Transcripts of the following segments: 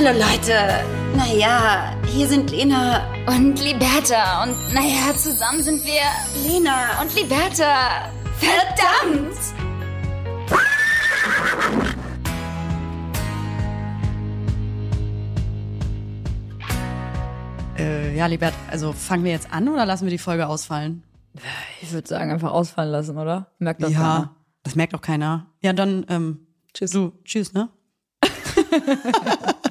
Hallo Leute. Naja, hier sind Lena und Liberta. Und naja, zusammen sind wir Lena und Liberta. Verdammt! Äh, ja, Libert, also fangen wir jetzt an oder lassen wir die Folge ausfallen? Ich würde sagen, einfach ausfallen lassen, oder? Merkt das ja, keiner. das merkt doch keiner. Ja, dann, ähm, tschüss. Du, tschüss, ne?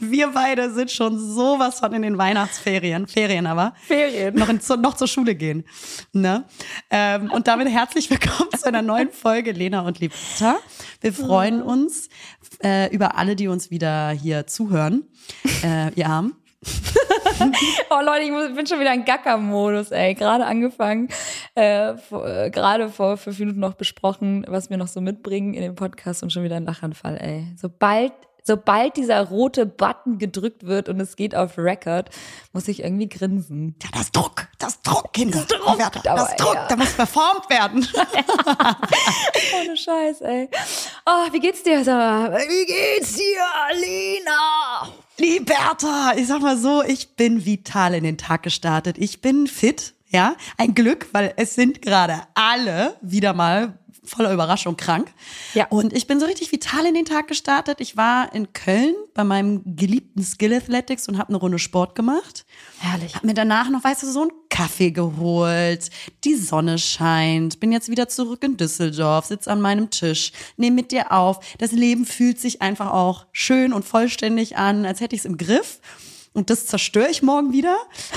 wir beide sind schon sowas von in den Weihnachtsferien, Ferien aber. Ferien. Noch, in, noch zur Schule gehen. Ne? Ähm, und damit herzlich willkommen zu einer neuen Folge Lena und Liebta. Wir freuen uns äh, über alle, die uns wieder hier zuhören. Äh, ihr Armen. oh Leute, ich muss, bin schon wieder in Gacker-Modus, ey. Gerade angefangen, äh, äh, gerade vor fünf Minuten noch besprochen, was wir noch so mitbringen in den Podcast und schon wieder ein Lachanfall, ey. Sobald sobald dieser rote Button gedrückt wird und es geht auf Record, muss ich irgendwie grinsen. Ja, das Druck, das Druck, Kinder. Das Druck, das, das Druck, ja. da muss performt werden. Ohne Scheiß, ey. Oh, wie geht's dir, Sarah? Wie geht's dir, Alina? Liberta, ich sag mal so, ich bin vital in den Tag gestartet. Ich bin fit, ja. Ein Glück, weil es sind gerade alle wieder mal voller Überraschung krank. Ja. Und ich bin so richtig vital in den Tag gestartet. Ich war in Köln bei meinem geliebten Skill Athletics und habe eine Runde Sport gemacht. Herrlich. Hab mir danach noch, weißt du, so einen Kaffee geholt. Die Sonne scheint. Bin jetzt wieder zurück in Düsseldorf, sitz an meinem Tisch, nehme mit dir auf. Das Leben fühlt sich einfach auch schön und vollständig an, als hätte ich es im Griff. Und das zerstöre ich morgen wieder,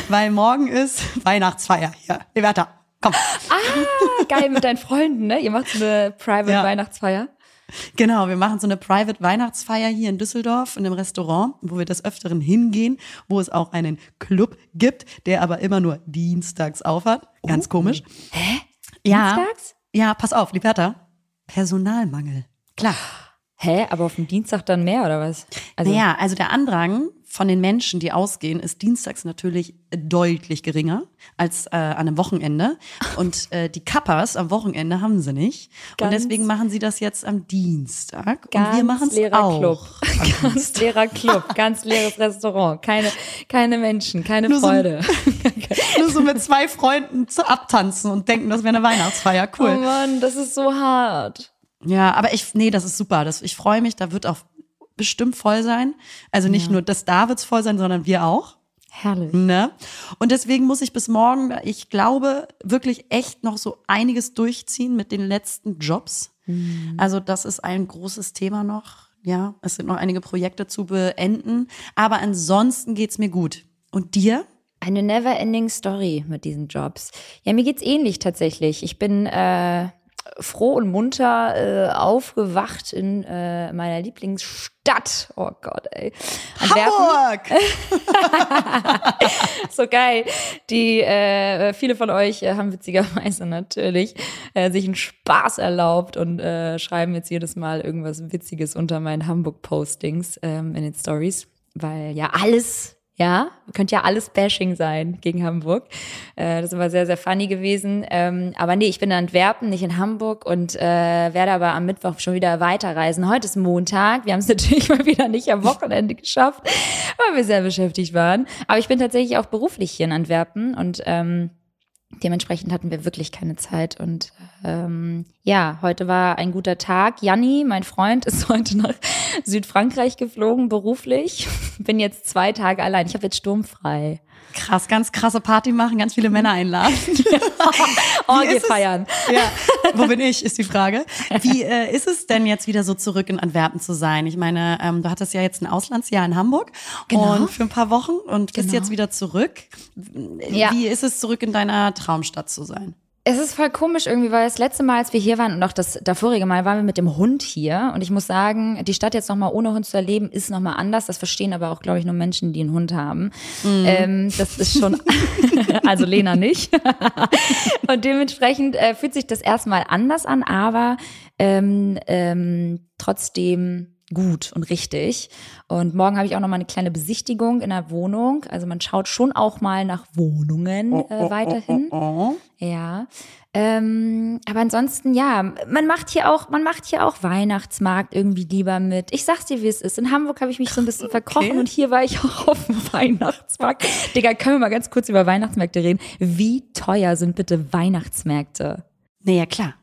weil morgen ist Weihnachtsfeier hier. Liberta, komm. Ah, geil mit deinen Freunden, ne? Ihr macht so eine Private ja. Weihnachtsfeier. Genau, wir machen so eine Private Weihnachtsfeier hier in Düsseldorf in einem Restaurant, wo wir des Öfteren hingehen, wo es auch einen Club gibt, der aber immer nur dienstags aufhat. Ganz oh. komisch. Hä? Ja. Dienstags? Ja, pass auf, Liberta. Personalmangel. Klar. Hä, aber auf dem Dienstag dann mehr oder was? Also naja, also der Andrang von den Menschen, die ausgehen, ist dienstags natürlich deutlich geringer als äh, an einem Wochenende. Und äh, die Kappas am Wochenende haben sie nicht. Ganz, und deswegen machen sie das jetzt am Dienstag. Ganz und wir machen es auch. Club. Ganz leerer Club, ganz leeres Restaurant. Keine, keine Menschen, keine nur Freude. So, nur so mit zwei Freunden zu abtanzen und denken, das wäre eine Weihnachtsfeier. Cool. Oh Mann, das ist so hart. Ja, aber ich, nee, das ist super. Das, ich freue mich, da wird auch bestimmt voll sein. Also nicht ja. nur das da wird's voll sein, sondern wir auch. Herrlich. Ne? Und deswegen muss ich bis morgen, ich glaube, wirklich echt noch so einiges durchziehen mit den letzten Jobs. Mhm. Also das ist ein großes Thema noch. Ja, es sind noch einige Projekte zu beenden. Aber ansonsten geht's mir gut. Und dir? Eine never-ending Story mit diesen Jobs. Ja, mir geht's ähnlich tatsächlich. Ich bin äh, froh und munter äh, aufgewacht in äh, meiner Lieblingsstadt. Oh Gott, ey. Hamburg! so geil. Die äh, viele von euch äh, haben witzigerweise natürlich äh, sich einen Spaß erlaubt und äh, schreiben jetzt jedes Mal irgendwas Witziges unter meinen Hamburg-Postings ähm, in den Stories, weil ja alles ja, könnte ja alles Bashing sein gegen Hamburg. Äh, das immer sehr, sehr funny gewesen. Ähm, aber nee, ich bin in Antwerpen, nicht in Hamburg und äh, werde aber am Mittwoch schon wieder weiterreisen. Heute ist Montag. Wir haben es natürlich mal wieder nicht am Wochenende geschafft, weil wir sehr beschäftigt waren. Aber ich bin tatsächlich auch beruflich hier in Antwerpen und ähm, Dementsprechend hatten wir wirklich keine Zeit. Und ähm, ja, heute war ein guter Tag. Janni, mein Freund, ist heute nach Südfrankreich geflogen, beruflich. Bin jetzt zwei Tage allein. Ich habe jetzt sturmfrei. Krass, ganz krasse Party machen, ganz viele Männer einladen. oh, geht feiern. Ja, wo bin ich, ist die Frage. Wie äh, ist es denn jetzt wieder so zurück in Antwerpen zu sein? Ich meine, ähm, du hattest ja jetzt ein Auslandsjahr in Hamburg genau. und für ein paar Wochen und bist genau. jetzt wieder zurück. Ja. Wie ist es, zurück in deiner Traumstadt zu sein? Es ist voll komisch irgendwie, weil das letzte Mal, als wir hier waren und auch das davorige Mal, waren wir mit dem Hund hier. Und ich muss sagen, die Stadt jetzt nochmal ohne Hund zu erleben, ist nochmal anders. Das verstehen aber auch, glaube ich, nur Menschen, die einen Hund haben. Mhm. Ähm, das ist schon, also Lena nicht. und dementsprechend äh, fühlt sich das erstmal anders an, aber ähm, ähm, trotzdem gut und richtig. Und morgen habe ich auch noch mal eine kleine Besichtigung in der Wohnung. Also man schaut schon auch mal nach Wohnungen äh, weiterhin. Oh, oh, oh, ja. Ähm, aber ansonsten, ja, man macht hier auch, man macht hier auch Weihnachtsmarkt irgendwie lieber mit. Ich sag's dir, wie es ist. In Hamburg habe ich mich so ein bisschen verkrochen und hier war ich auch auf dem Weihnachtsmarkt. Digga, können wir mal ganz kurz über Weihnachtsmärkte reden? Wie teuer sind bitte Weihnachtsmärkte? Naja, klar.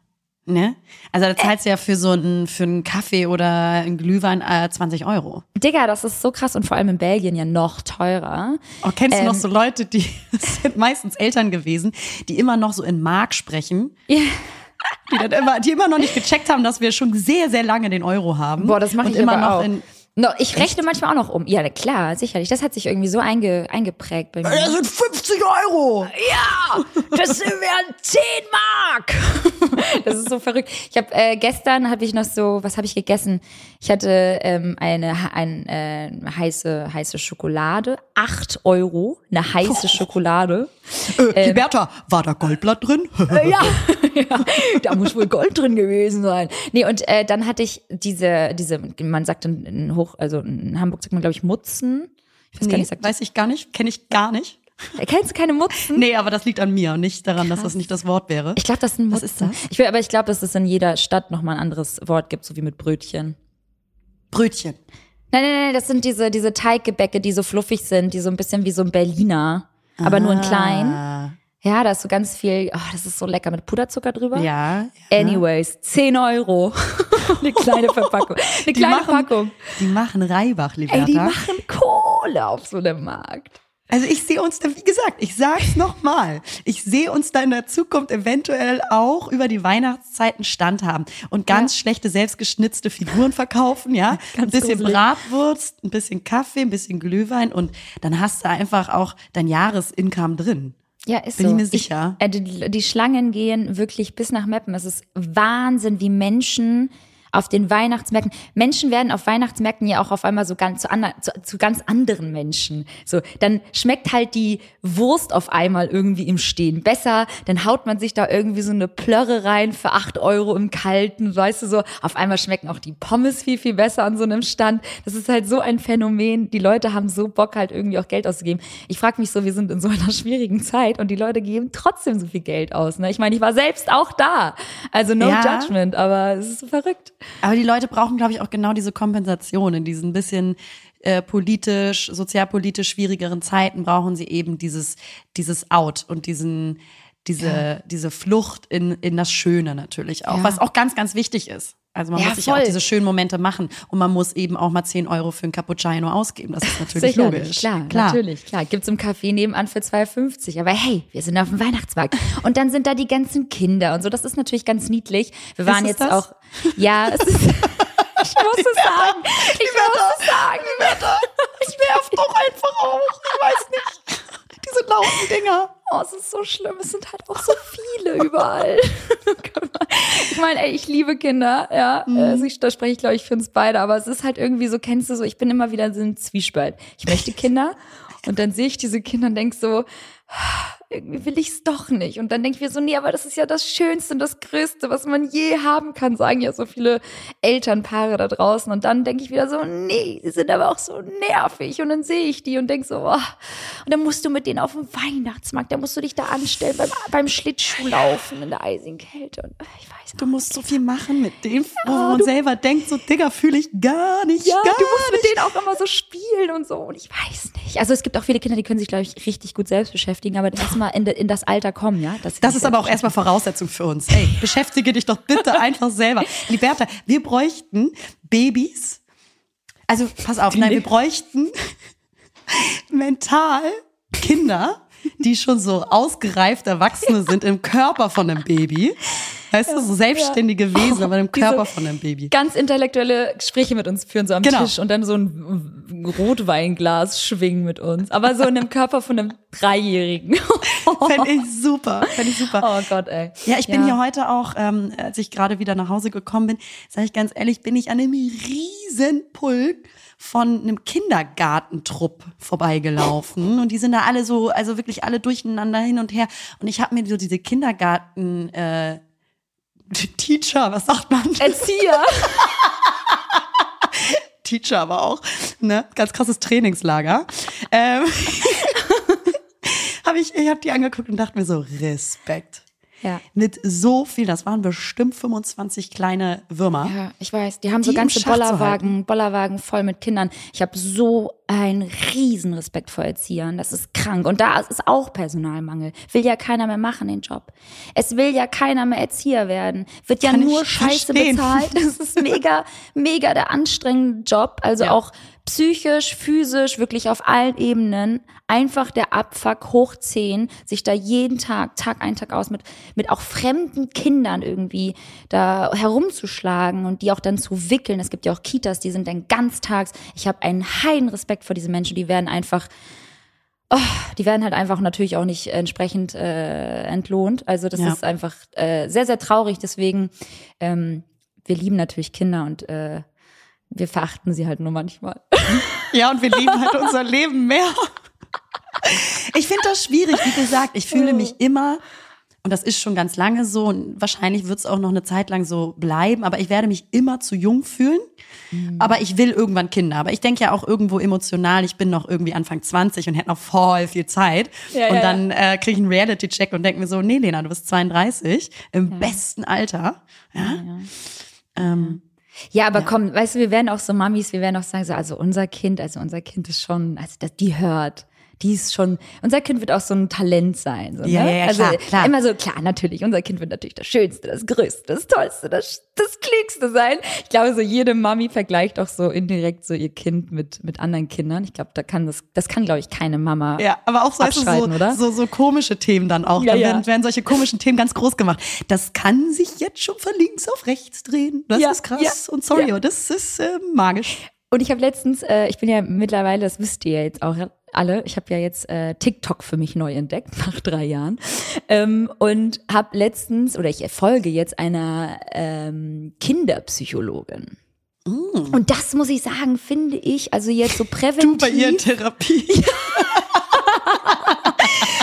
Ne? Also da zahlst du ja für so einen, für einen Kaffee oder einen Glühwein äh, 20 Euro. Digga, das ist so krass und vor allem in Belgien ja noch teurer. Oh, kennst du noch Ähm. so Leute, die sind meistens Eltern gewesen, die immer noch so in Mark sprechen, Ja. die, dann immer, die immer noch nicht gecheckt haben, dass wir schon sehr, sehr lange den Euro haben. Boah, das mache ich immer noch auch. in. No, ich rechne manchmal auch noch um. Ja, klar, sicherlich. Das hat sich irgendwie so einge, eingeprägt bei mir. Das sind 50 Euro! Ja, das wären 10 Mark. Das ist so verrückt. Ich habe äh, gestern habe ich noch so, was habe ich gegessen? Ich hatte ähm, eine ein, äh, heiße heiße Schokolade, 8 Euro, eine heiße Schokolade. Äh, Liberta, war da Goldblatt drin? Äh, ja, ja, da muss wohl Gold drin gewesen sein. Nee, und äh, dann hatte ich diese diese man sagt in, in Hoch also in Hamburg sagt man glaube ich Mutzen. Ich weiß gar nee, nicht, sagt, weiß ich gar nicht, kenne ich gar nicht. kennst du keine Mutzen? Nee, aber das liegt an mir, nicht daran, dass das nicht das Wort wäre. Ich glaube, das sind Was Mutzen. ist das? Ich will, aber ich glaube, dass es in jeder Stadt nochmal ein anderes Wort gibt, so wie mit Brötchen. Brötchen. Nein, nein, nein, das sind diese, diese Teiggebäcke, die so fluffig sind, die so ein bisschen wie so ein Berliner, aber nur in klein. Ja, da ist so ganz viel, oh, das ist so lecker mit Puderzucker drüber. Ja. ja. Anyways, 10 Euro. Eine kleine Verpackung. Eine Die kleine machen, Packung. Die machen Reibach, Liberta. Ey, die machen Kohle auf so einem Markt. Also ich sehe uns da, wie gesagt, ich sag's nochmal, ich sehe uns da in der Zukunft eventuell auch über die Weihnachtszeiten Stand haben und ganz schlechte selbstgeschnitzte Figuren verkaufen, ja, ein bisschen gruselig. Bratwurst, ein bisschen Kaffee, ein bisschen Glühwein und dann hast du einfach auch dein Jahresincome drin. Ja, ist Bin so. ich mir sicher. äh, die, die Schlangen gehen wirklich bis nach Meppen. Es ist Wahnsinn, wie Menschen auf den Weihnachtsmärkten. Menschen werden auf Weihnachtsmärkten ja auch auf einmal so ganz zu, ander, zu, zu ganz anderen Menschen. So, dann schmeckt halt die Wurst auf einmal irgendwie im Stehen besser. Dann haut man sich da irgendwie so eine Plörre rein für acht Euro im Kalten, weißt du so. Auf einmal schmecken auch die Pommes viel, viel besser an so einem Stand. Das ist halt so ein Phänomen. Die Leute haben so Bock halt irgendwie auch Geld auszugeben. Ich frage mich so, wir sind in so einer schwierigen Zeit und die Leute geben trotzdem so viel Geld aus. Ne? Ich meine, ich war selbst auch da. Also no Ja. judgment, aber es ist so verrückt. Aber die Leute brauchen, glaube ich, auch genau diese Kompensation. In diesen bisschen äh, politisch, sozialpolitisch schwierigeren Zeiten brauchen sie eben dieses, dieses Out und diesen, diese, diese Flucht in, in das Schöne natürlich auch, Ja. was auch ganz, ganz wichtig ist. Also man Ja, muss sich ja auch voll. diese schönen Momente machen und man muss eben auch mal 10 Euro für einen Cappuccino ausgeben. Das ist natürlich Sicherlich, logisch. Klar, natürlich, klar. Gibt's im Café nebenan für 2,50. Aber hey, wir sind auf dem Weihnachtsmarkt. Und dann sind da die ganzen Kinder und so. Das ist natürlich ganz niedlich. Wir waren jetzt das? auch, ja, es ist, ich muss es sagen. Ich muss es sagen. Ich werf doch einfach auch. Ich weiß nicht. Diese lauten Dinger. Oh, es ist so schlimm. Es sind halt auch so viele überall. ich meine, ey, ich liebe Kinder, ja. Also ich, da spreche ich, glaube ich, für uns beide. Aber es ist halt irgendwie so, kennst du so, ich bin immer wieder so im Zwiespalt. Ich möchte Kinder und dann sehe ich diese Kinder und denk so, irgendwie will ich es doch nicht. Und dann denke ich mir so, nee, aber das ist ja das Schönste und das Größte, was man je haben kann, sagen ja so viele Elternpaare da draußen. Und dann denke ich wieder so, nee, sie sind aber auch so nervig. Und dann sehe ich die und denke so, oh. und dann musst du mit denen auf dem Weihnachtsmarkt, da musst du dich da anstellen beim, beim Schlittschuhlaufen in der eisigen Kälte. Und äh, ich weiß Du musst so viel machen mit dem, wo Ja, man du- selber denkt, so Digga, fühle ich gar nicht. ja, gar du musst mit nicht. denen auch immer so spielen und so. Und ich weiß nicht. Also es gibt auch viele Kinder, die können sich, glaube ich, richtig gut selbst beschäftigen, aber erstmal in, de- in das Alter kommen, ja. Das sich ist aber auch erstmal Voraussetzung für uns. Ey, beschäftige dich doch bitte einfach selber. Liberta, wir bräuchten Babys. Also, pass auf, nein, wir bräuchten mental Kinder, die schon so ausgereift Erwachsene sind im Körper von einem Baby. Weißt du, so selbstständige Wesen, aber im Diese- Körper von einem Baby. ganz intellektuelle Gespräche mit uns führen, so am Genau. Tisch und dann so ein Rotweinglas schwingen mit uns. Aber so in dem Körper von einem Dreijährigen. Fände ich super, fände ich super. Oh Gott, ey. Ja, ich bin Ja. hier heute auch, ähm, als ich gerade wieder nach Hause gekommen bin, sage ich ganz ehrlich, bin ich an einem riesen Pulk von einem Kindergartentrupp vorbeigelaufen und die sind da alle so, also wirklich alle durcheinander hin und her und ich habe mir so diese Kindergarten äh, Teacher, was sagt man? Erzieher. Teacher aber auch, ne? Ganz krasses Trainingslager. Ähm, habe ich, ich habe die angeguckt und dachte mir so, Respekt. Ja. Mit so viel, das waren bestimmt 25 kleine Würmer. Ja, ich weiß. Die haben so Die im ganze Bollerwagen, Bollerwagen voll mit Kindern. Ich habe so einen riesen Respekt vor Erziehern. Das ist krank. Und da ist auch Personalmangel. Will ja keiner mehr machen, den Job. Es will ja keiner mehr Erzieher werden. Wird ja Kann nur Scheiße verstehen. bezahlt. Das ist mega, mega der anstrengende Job. Also Ja. auch psychisch, physisch, wirklich auf allen Ebenen. Einfach der Abfuck hoch 10, sich da jeden Tag, Tag ein, Tag aus mit, mit auch fremden Kindern irgendwie da herumzuschlagen und die auch dann zu wickeln. Es gibt ja auch Kitas, die sind dann ganztags. Ich habe einen heiden Respekt vor diesen Menschen, die werden einfach Oh, die werden halt einfach natürlich auch nicht entsprechend äh, entlohnt. Also das Ja. ist einfach äh, sehr, sehr traurig. Deswegen, ähm, wir lieben natürlich Kinder und äh, wir verachten sie halt nur manchmal. Ja, und wir lieben halt unser Leben mehr. Ich finde das schwierig. Wie gesagt, ich fühle mich immer, und das ist schon ganz lange so, und wahrscheinlich wird es auch noch eine Zeit lang so bleiben, aber ich werde mich immer zu jung fühlen. Aber ich will irgendwann Kinder. Aber ich denke ja auch irgendwo emotional, ich bin noch irgendwie Anfang 20 und hätte noch voll viel Zeit. Ja, und ja, dann äh, kriege ich einen Reality-Check und denke mir so, nee, Lena, du bist 32, im besten Alter. Ja? Ähm, Ja, aber komm, weißt du, wir werden auch so Mamis, wir werden auch sagen, so, also unser Kind, also unser Kind ist schon, also das, die hört. Die ist schon, unser Kind wird auch so ein Talent sein. So, Ja, ne? ja, ja, also klar, klar. immer so, klar, natürlich, unser Kind wird natürlich das Schönste, das Größte, das Tollste, das, das Klügste sein. Ich glaube, so jede Mami vergleicht auch so indirekt so ihr Kind mit, mit anderen Kindern. Ich glaube, da kann das, das kann, glaube ich, keine Mama. Ja, aber auch so, abschreiten, so, oder? so, so komische Themen dann auch. Ja, dann ja. Werden, werden solche komischen Themen ganz groß gemacht. Das kann sich jetzt schon von links auf rechts drehen. Das Ja, ist krass. ja, Und sorry, ja. aber das ist äh, magisch. Und ich habe letztens, äh, ich bin ja mittlerweile, das wisst ihr ja jetzt auch alle, ich habe ja jetzt äh, TikTok für mich neu entdeckt nach drei Jahren ähm, und habe letztens oder ich folge jetzt einer ähm, Kinderpsychologin. Und das muss ich sagen, finde ich, also jetzt so präventiv. Du bei ihr in Therapie.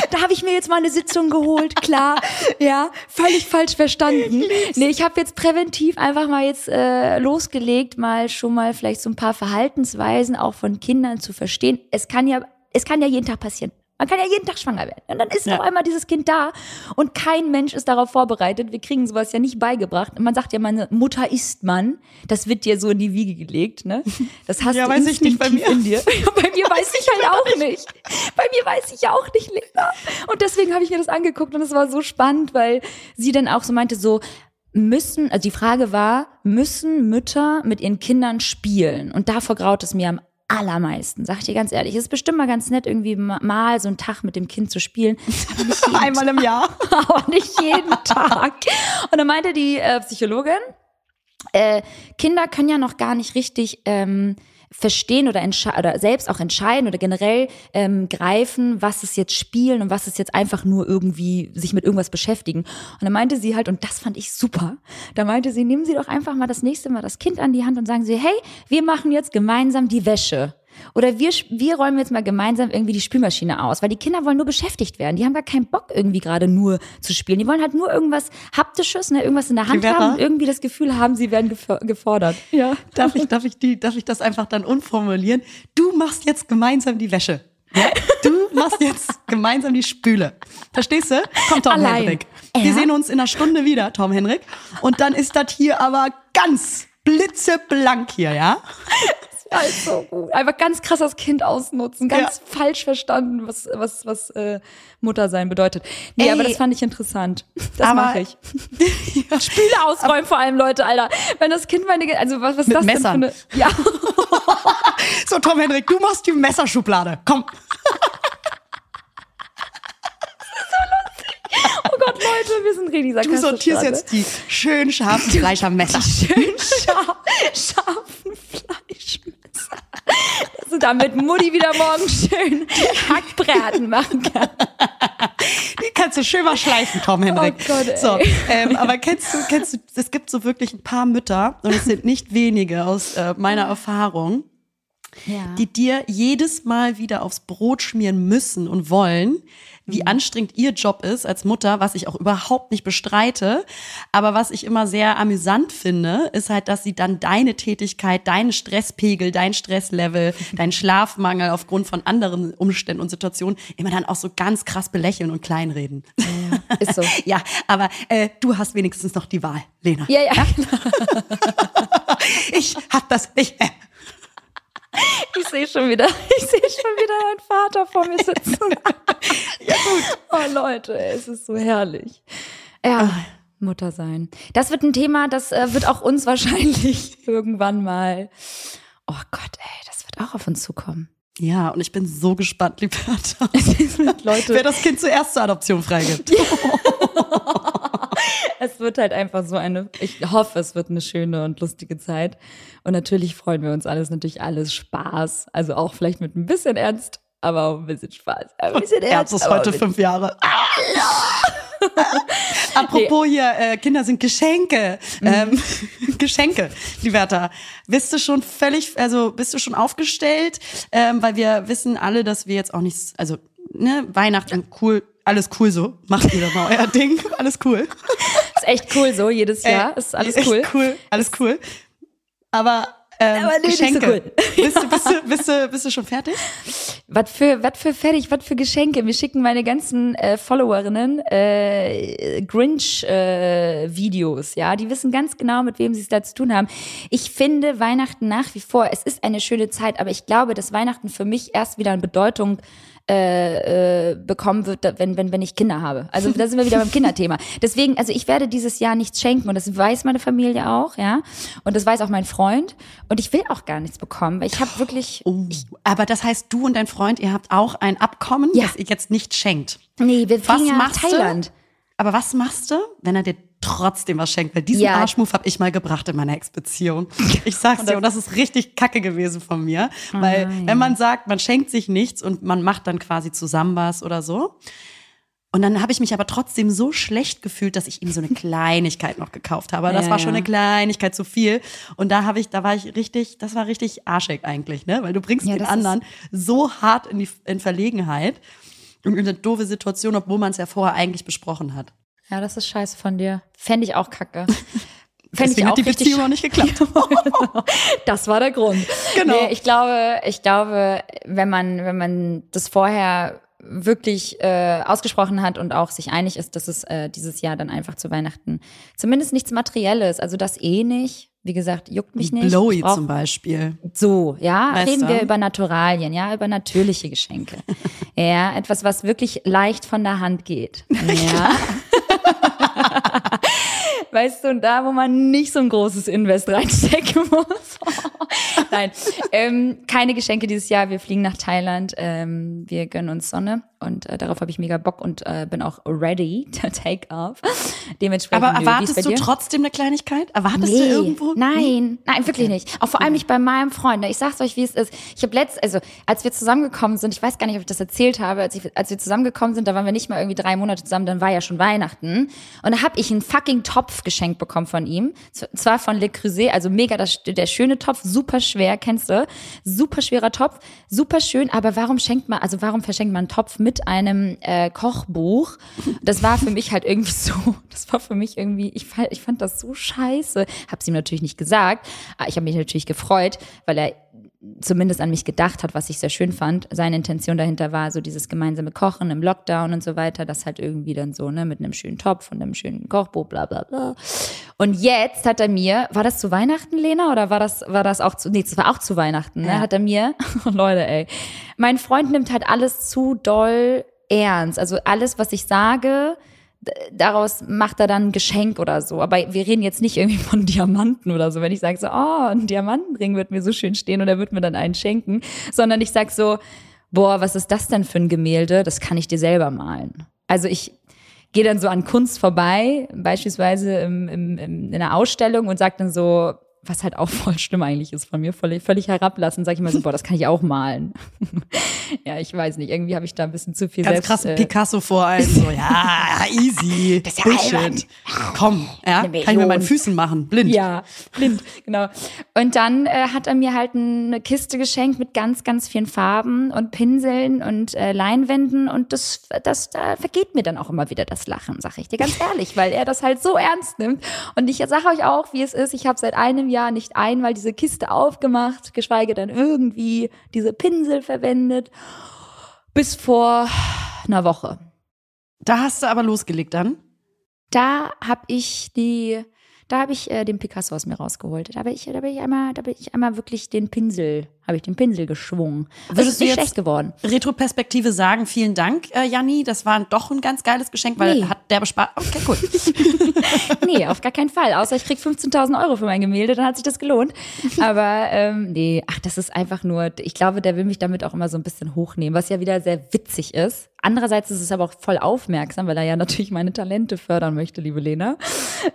da habe ich mir jetzt mal eine Sitzung geholt, klar. Ja, völlig falsch verstanden. Nee, ich habe jetzt präventiv einfach mal jetzt äh, losgelegt, mal schon mal vielleicht so ein paar Verhaltensweisen auch von Kindern zu verstehen. Es kann ja, es kann ja jeden Tag passieren. Man kann ja jeden Tag schwanger werden. Und dann ist Ja. auf einmal dieses Kind da und kein Mensch ist darauf vorbereitet. Wir kriegen sowas ja nicht beigebracht. Man sagt ja, meine Mutter ist man. Das wird dir so in die Wiege gelegt, ne? Das hast Ja, du weiß ich nicht bei mir. in dir. Ja, bei mir weiß ich halt auch nicht. Bei mir weiß ich ja auch nicht, Lena. Und deswegen habe ich mir das angeguckt und es war so spannend, weil sie dann auch so meinte, so müssen, also die Frage war, müssen Mütter mit ihren Kindern spielen? Und davor graut es mir am allermeisten, sag ich dir ganz ehrlich. Es ist bestimmt mal ganz nett, irgendwie ma- mal so einen Tag mit dem Kind zu spielen, Einmal im Jahr. aber nicht jeden Tag. Und dann meinte die äh, Psychologin, äh, Kinder können ja noch gar nicht richtig ähm, verstehen oder, oder selbst auch entscheiden oder generell ähm, greifen, was ist jetzt Spielen und was ist jetzt einfach nur irgendwie sich mit irgendwas beschäftigen. Und dann meinte sie halt, und das fand ich super, da meinte sie, nehmen Sie doch einfach mal das nächste Mal das Kind an die Hand und sagen Sie, hey, wir machen jetzt gemeinsam die Wäsche. Oder wir, wir räumen jetzt mal gemeinsam irgendwie die Spülmaschine aus, weil die Kinder wollen nur beschäftigt werden. Die haben gar keinen Bock irgendwie gerade nur zu spielen. Die wollen halt nur irgendwas Haptisches, ne, irgendwas in der Hand Cleverer. haben und irgendwie das Gefühl haben, sie werden gefo- gefordert. Ja. Darf ich, darf ich die, darf ich das einfach dann umformulieren? Du machst jetzt gemeinsam die Wäsche. Ja? Du machst jetzt gemeinsam die Spüle. Verstehst du? Komm, Tom Allein. Henrik. Wir Ja. sehen uns in einer Stunde wieder, Tom Henrik. Und dann ist das hier aber ganz blitzeblank hier, ja? Also gut. Einfach ganz krass das Kind ausnutzen, ganz Ja. falsch verstanden, was, was, was äh, Mutter sein bedeutet. Nee, Ey. aber das fand ich interessant. Das Aber- mache ich. Spüle ausräumen vor allem, Leute, Alter. Wenn das Kind meine, also was, was ist Mit das Messern. denn für eine, ja. So, Tom Henrik, du machst die Messerschublade. Komm. Oh Gott, Leute, wir sind richtig Du sarkastisch sortierst gerade. jetzt die schön scharfen Fleischermesser. schön scharf, scharfen. Du damit Mutti wieder morgen schön Hackbraten machen kann. Die kannst du schön mal schleifen, Tom Henrik. Oh Gott, ey. So, ähm, aber kennst du, kennst du, es gibt so wirklich ein paar Mütter, und es sind nicht wenige aus äh, meiner Erfahrung, Ja. die dir jedes Mal wieder aufs Brot schmieren müssen und wollen, wie mhm. anstrengend ihr Job ist als Mutter, was ich auch überhaupt nicht bestreite. Aber was ich immer sehr amüsant finde, ist halt, dass sie dann deine Tätigkeit, deinen Stresspegel, dein Stresslevel, deinen Schlafmangel aufgrund von anderen Umständen und Situationen immer dann auch so ganz krass belächeln und kleinreden. Ja, ist so. ja, aber äh, du hast wenigstens noch die Wahl, Lena. Ja, ja. ich hab das nicht. Ich sehe schon wieder, ich sehe schon wieder meinen Vater vor mir sitzen. ja gut. Oh Leute, es ist so herrlich. Ja, Mutter sein. Das wird ein Thema, das äh, wird auch uns wahrscheinlich irgendwann mal. Oh Gott, ey, das wird auch auf uns zukommen. Ja, und ich bin so gespannt, Liberta. Leute. Wer das Kind zuerst zur Adoption freigibt. es wird halt einfach so eine, ich hoffe, es wird eine schöne und lustige Zeit. Und natürlich freuen wir uns alles, natürlich alles Spaß. Also auch vielleicht mit ein bisschen Ernst, aber auch ein bisschen Spaß. Ein bisschen Ernst. ist heute fünf Jahre. Apropos hier, äh, Kinder sind Geschenke. Mhm. Ähm, Geschenke, Liberta. Bist du schon völlig, also bist du schon aufgestellt? Ähm, weil wir wissen alle, dass wir jetzt auch nichts, also ne, Weihnachten cool, alles cool so. Macht ihr doch mal euer Ding, alles cool. Ist echt cool so, jedes Jahr äh, ist alles cool. cool, alles cool. Aber ähm, Aber nee, Geschenke. So cool. bist, du, bist, du, bist, du, bist du schon fertig? Was für, was für fertig, was für Geschenke. Wir schicken meine ganzen äh, Followerinnen äh, Grinch-Videos, äh, ja. Die wissen ganz genau, mit wem sie es da zu tun haben. Ich finde Weihnachten nach wie vor, es ist eine schöne Zeit, aber ich glaube, dass Weihnachten für mich erst wieder an Bedeutung äh, äh, bekommen wird, wenn, wenn, wenn ich Kinder habe. Also da sind wir wieder beim Kinderthema. Deswegen, also ich werde dieses Jahr nichts schenken und das weiß meine Familie auch, ja. Und das weiß auch mein Freund. Und ich will auch gar nichts bekommen, weil ich habe wirklich. Oh, aber das heißt, du und dein Freund, ihr habt auch ein Abkommen, ja. das ihr jetzt nicht schenkt. Nee, wir fliegen ja nach Thailand. Du? Aber was machst du, wenn er dir trotzdem was schenkt, weil diesen ja. Arschmove habe ich mal gebracht in meiner Ex-Beziehung. Ich sag's dir, und das ist richtig kacke gewesen von mir. Oh weil wenn man sagt, man schenkt sich nichts und man macht dann quasi zusammen was oder so. Und dann habe ich mich aber trotzdem so schlecht gefühlt, dass ich ihm so eine Kleinigkeit noch gekauft habe. Das ja, war schon eine Kleinigkeit zu viel. Und da habe ich, da war ich richtig, das war richtig arschig eigentlich, ne? Weil du bringst ja, den anderen so hart in die in Verlegenheit und in eine doofe Situation, obwohl man es ja vorher eigentlich besprochen hat. Ja, das ist scheiße von dir. Fände ich auch kacke. Fände ich auch hat die Beziehung noch nicht geklappt. das war der Grund. Genau. Nee, ich glaube, ich glaube, wenn man, wenn man das vorher wirklich äh, ausgesprochen hat und auch sich einig ist, dass es äh, dieses Jahr dann einfach zu Weihnachten zumindest nichts Materielles, also das eh nicht. Wie gesagt, juckt mich nicht. Blowy brauch, zum Beispiel. So, ja, weißt reden wir über Naturalien, ja, über natürliche Geschenke. ja, etwas, was wirklich leicht von der Hand geht. Ja. weißt du, da, wo man nicht so ein großes Invest reinstecken muss. Nein, ähm, keine Geschenke dieses Jahr. Wir fliegen nach Thailand. Ähm, wir gönnen uns Sonne und äh, darauf habe ich mega Bock und äh, bin auch ready to take off. Dementsprechend. Aber erwartest du trotzdem eine Kleinigkeit? Erwartest nee, du irgendwo? Nein, nein, wirklich nicht. Auch vor allem nicht bei meinem Freund. Ich sag's euch, wie es ist. Ich habe letzt, also als wir zusammengekommen sind, ich weiß gar nicht, ob ich das erzählt habe, als, ich, als wir zusammengekommen sind, da waren wir nicht mal irgendwie drei Monate zusammen, dann war ja schon Weihnachten und da habe ich einen fucking Topf geschenkt bekommen von ihm. Zwar von Le Creuset, also mega das, der schöne Topf, super schwer, kennst du? Super schwerer Topf, super schön. Aber warum schenkt man, also warum verschenkt man einen Topf mit mit einem äh, Kochbuch. Das war für mich halt irgendwie so, das war für mich irgendwie, ich fand, ich fand das so scheiße. Hab's ihm natürlich nicht gesagt, aber ich habe mich natürlich gefreut, weil er zumindest an mich gedacht hat, was ich sehr schön fand. Seine Intention dahinter war so dieses gemeinsame Kochen im Lockdown und so weiter, das halt irgendwie dann so, ne, mit einem schönen Topf und einem schönen Kochbuch, bla bla bla. Und jetzt hat er mir, war das zu Weihnachten, Lena, oder war das, war das auch zu, nee, das war auch zu Weihnachten, ne, ja. hat er mir, oh Leute, ey, mein Freund nimmt halt alles zu doll ernst. Also alles, was ich sage, daraus macht er dann ein Geschenk oder so. Aber wir reden jetzt nicht irgendwie von Diamanten oder so. Wenn ich sage so, oh, ein Diamantenring wird mir so schön stehen und er wird mir dann einen schenken, sondern ich sag so, boah, was ist das denn für ein Gemälde? Das kann ich dir selber malen. Also ich gehe dann so an Kunst vorbei, beispielsweise im, im, im, in einer Ausstellung und sage dann so, was halt auch voll schlimm eigentlich ist von mir, völlig, völlig herablassen, sage ich mal so, boah, das kann ich auch malen. ja, ich weiß nicht, irgendwie habe ich da ein bisschen zu viel Ganz selbst, krassen äh, Picasso vor einem. So, ja, easy. Das ist ja albern. Bullshit. Komm, ja, kann ich mit meinen. Füßen machen. Blind. Ja, blind, genau. Und dann äh, hat er mir halt eine Kiste geschenkt mit ganz, ganz vielen Farben und Pinseln und äh, Leinwänden und das, das, da vergeht mir dann auch immer wieder das Lachen, sag ich dir ganz ehrlich, weil er das halt so ernst nimmt. Und ich sage euch auch, wie es ist. Ich habe seit einem Jahr nicht einmal diese Kiste aufgemacht, geschweige denn irgendwie diese Pinsel verwendet, bis vor einer Woche. Da hast du aber losgelegt dann. da habe ich die, da habe ich äh, den Picasso aus mir rausgeholt. Da habe ich, da bin ich einmal, da bin ich einmal wirklich den Pinsel, habe ich den Pinsel geschwungen. Das Würdest ist du nicht schlecht geworden. Retroperspektive sagen, vielen Dank, äh, Janni. Das war doch ein ganz geiles Geschenk, weil Nee. hat der bespart. Okay, cool. Nee, auf gar keinen Fall. Außer ich krieg 15.000 Euro für mein Gemälde, dann hat sich das gelohnt. Aber ähm, nee, ach, das ist einfach nur, ich glaube, der will mich damit auch immer so ein bisschen hochnehmen, was ja wieder sehr witzig ist. Andererseits ist es aber auch voll aufmerksam, weil er ja natürlich meine Talente fördern möchte, liebe Lena,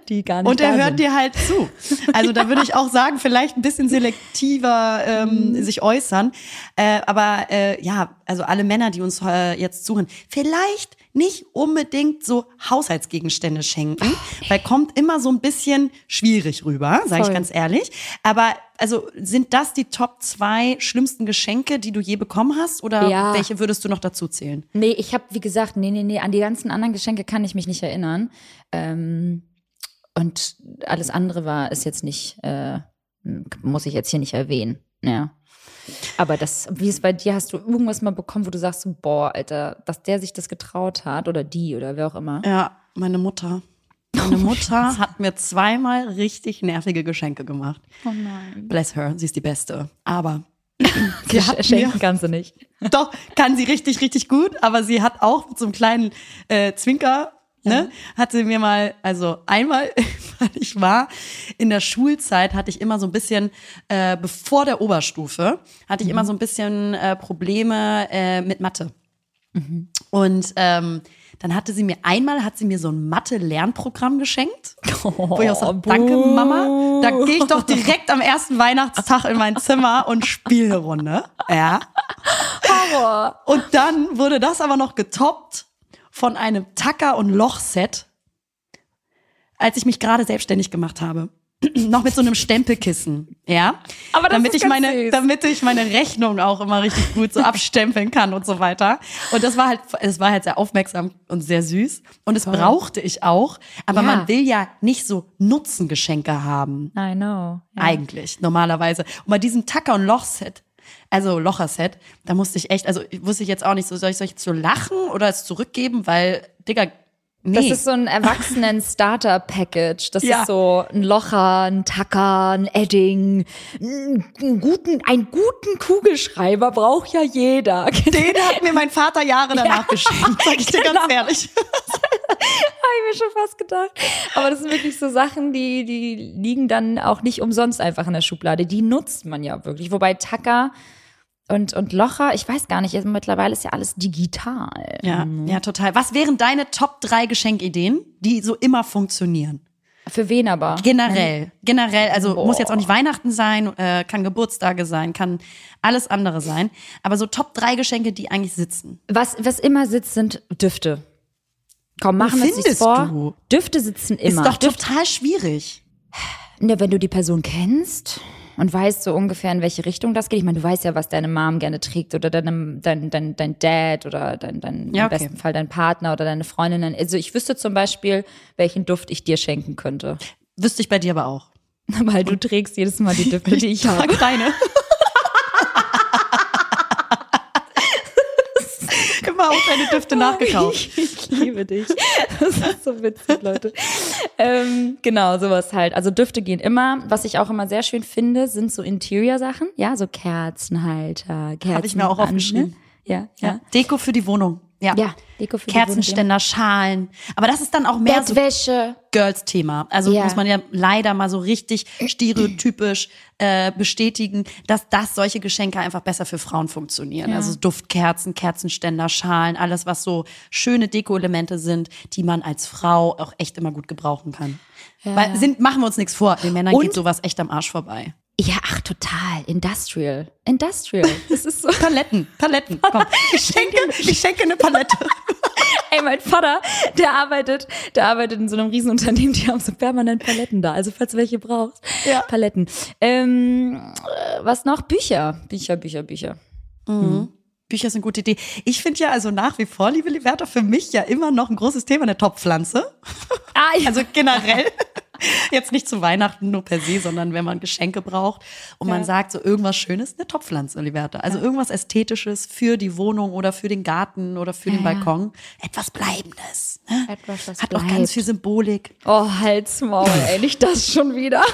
die gar nicht Und er hört sind. dir halt zu. Also da würde ich auch sagen, vielleicht ein bisschen selektiver ähm, sich äußern. Äh, aber äh, ja, also alle Männer, die uns äh, jetzt suchen, vielleicht nicht unbedingt so Haushaltsgegenstände schenken, weil kommt immer so ein bisschen schwierig rüber, sage ich ganz ehrlich. Aber also sind das die Top zwei schlimmsten Geschenke, die du je bekommen hast? Oder Ja. welche würdest du noch dazu zählen? Nee, ich habe, wie gesagt, nee, nee, nee, an die ganzen anderen Geschenke kann ich mich nicht erinnern. Ähm, und alles andere war, ist jetzt nicht, äh, muss ich jetzt hier nicht erwähnen. Ja. Aber das, wie es bei dir, hast du irgendwas mal bekommen, wo du sagst, so, boah, Alter, dass der sich das getraut hat oder die oder wer auch immer. Ja, meine Mutter. Meine Mutter hat mir zweimal richtig nervige Geschenke gemacht. Oh nein. Bless her, sie ist die Beste. Aber sie hat mir, Schenken kannst du nicht. doch, kann sie richtig, richtig gut, aber sie hat auch mit so einem kleinen äh, Zwinker, ne, hat sie mir mal, also einmal, weil ich war in der Schulzeit, hatte ich immer so ein bisschen, äh, bevor der Oberstufe, hatte ich immer so ein bisschen äh, Probleme äh, mit Mathe. Und ähm, dann hatte sie mir einmal, hat sie mir so ein Mathe-Lernprogramm geschenkt. Wo ich auch sage, danke Mama, da gehe ich doch direkt am ersten Weihnachtstag in mein Zimmer und spiele eine Runde. Ja. Horror. Und dann wurde das aber noch getoppt von einem Tacker- und Lochset, als ich mich gerade selbstständig gemacht habe. noch mit so einem Stempelkissen, ja. Aber das damit ist ich meine, süß. damit ich meine Rechnung auch immer richtig gut so abstempeln kann und so weiter. Und das war halt, es war halt sehr aufmerksam und sehr süß. Und es brauchte ich auch. Aber Ja. man will ja nicht so Nutzengeschenke haben. I know. Ja. Eigentlich, normalerweise. Und bei diesem Tacker- und Lochset, also Locher-Set, da musste ich echt, also wusste ich jetzt auch nicht so, soll ich, soll ich jetzt so lachen oder es zurückgeben, weil, Digga, nee. Das ist so ein Erwachsenen-Starter-Package. Das Ja. ist so ein Locher, ein Tacker, ein Edding, einen guten, einen guten Kugelschreiber braucht ja jeder. Den hat mir mein Vater Jahre danach geschenkt, sag ich dir ganz genau. ehrlich. Habe ich mir schon fast gedacht. Aber das sind wirklich so Sachen, die, die liegen dann auch nicht umsonst einfach in der Schublade. Die nutzt man ja wirklich. Wobei Tacker und, und Locher, ich weiß gar nicht, jetzt mittlerweile ist ja alles digital. Ja, ja, total. Was wären deine Top 3 Geschenkideen, die so immer funktionieren? Für wen aber? Generell, generell, also Boah. muss jetzt auch nicht Weihnachten sein, äh, kann Geburtstage sein, kann alles andere sein. Aber so Top 3 Geschenke, die eigentlich sitzen. Was, was immer sitzt, sind Düfte. Komm, machen wir findest vor. du? Düfte sitzen immer. Ist doch Düfte, total schwierig. ja, wenn du die Person kennst und weißt so ungefähr, in welche Richtung das geht. Ich meine, du weißt ja, was deine Mom gerne trägt oder deine, dein, dein, dein Dad oder dein, dein Ja, im okay. besten Fall dein Partner oder deine Freundinnen. Also ich wüsste zum Beispiel, welchen Duft ich dir schenken könnte. Wüsste ich bei dir aber auch. Weil du trägst jedes Mal die Düfte, die ich habe. trage deine. Immer auch deine Düfte nachgekauft. Ich liebe dich. Das ist so witzig, Leute. ähm, genau, sowas halt. Also Düfte gehen immer. Was ich auch immer sehr schön finde, sind so Interior-Sachen. Ja, so Kerzenhalter, Kerzen. Hab ich mir auch aufgeschrieben. Ja, Ja. ja. Deko für die Wohnung. Ja. Ja, Deko für Kerzenständer, Schalen. Aber das ist dann auch mehr so Bettwäsche. Girls-Thema. Also Ja. muss man ja leider mal so richtig stereotypisch äh, bestätigen, dass das solche Geschenke einfach besser für Frauen funktionieren. Also Duftkerzen, Kerzenständer, Schalen, alles, was so schöne Deko-Elemente sind, die man als Frau auch echt immer gut gebrauchen kann. Weil sind, machen wir uns nichts vor, den Männern Und- geht sowas echt am Arsch vorbei. Ja, ach, total. Industrial. Industrial. Das ist so. Paletten, Paletten. Komm, ich schenke, ich schenke eine Palette. Ey, mein Vater, der arbeitet, der arbeitet in so einem Riesenunternehmen, die haben so permanent Paletten da. Also falls du welche brauchst. Ja. Paletten. Ähm, äh, was noch? Bücher. Bücher, Bücher, Bücher. Bücher sind eine gute Idee. Ich finde ja also nach wie vor, liebe Liberta, für mich ja immer noch ein großes Thema eine Topfpflanze. Ah, ja. Also generell. Jetzt nicht zu Weihnachten nur per se, sondern wenn man Geschenke braucht und man sagt so irgendwas Schönes, eine Topfpflanze, Liberta. Also irgendwas Ästhetisches für die Wohnung oder für den Garten oder für den Ja, ja. Balkon. Etwas Bleibendes. Ne? Etwas, was Hat auch bleibt. ganz viel Symbolik. Oh, halt's Maul, ey, nicht das schon wieder.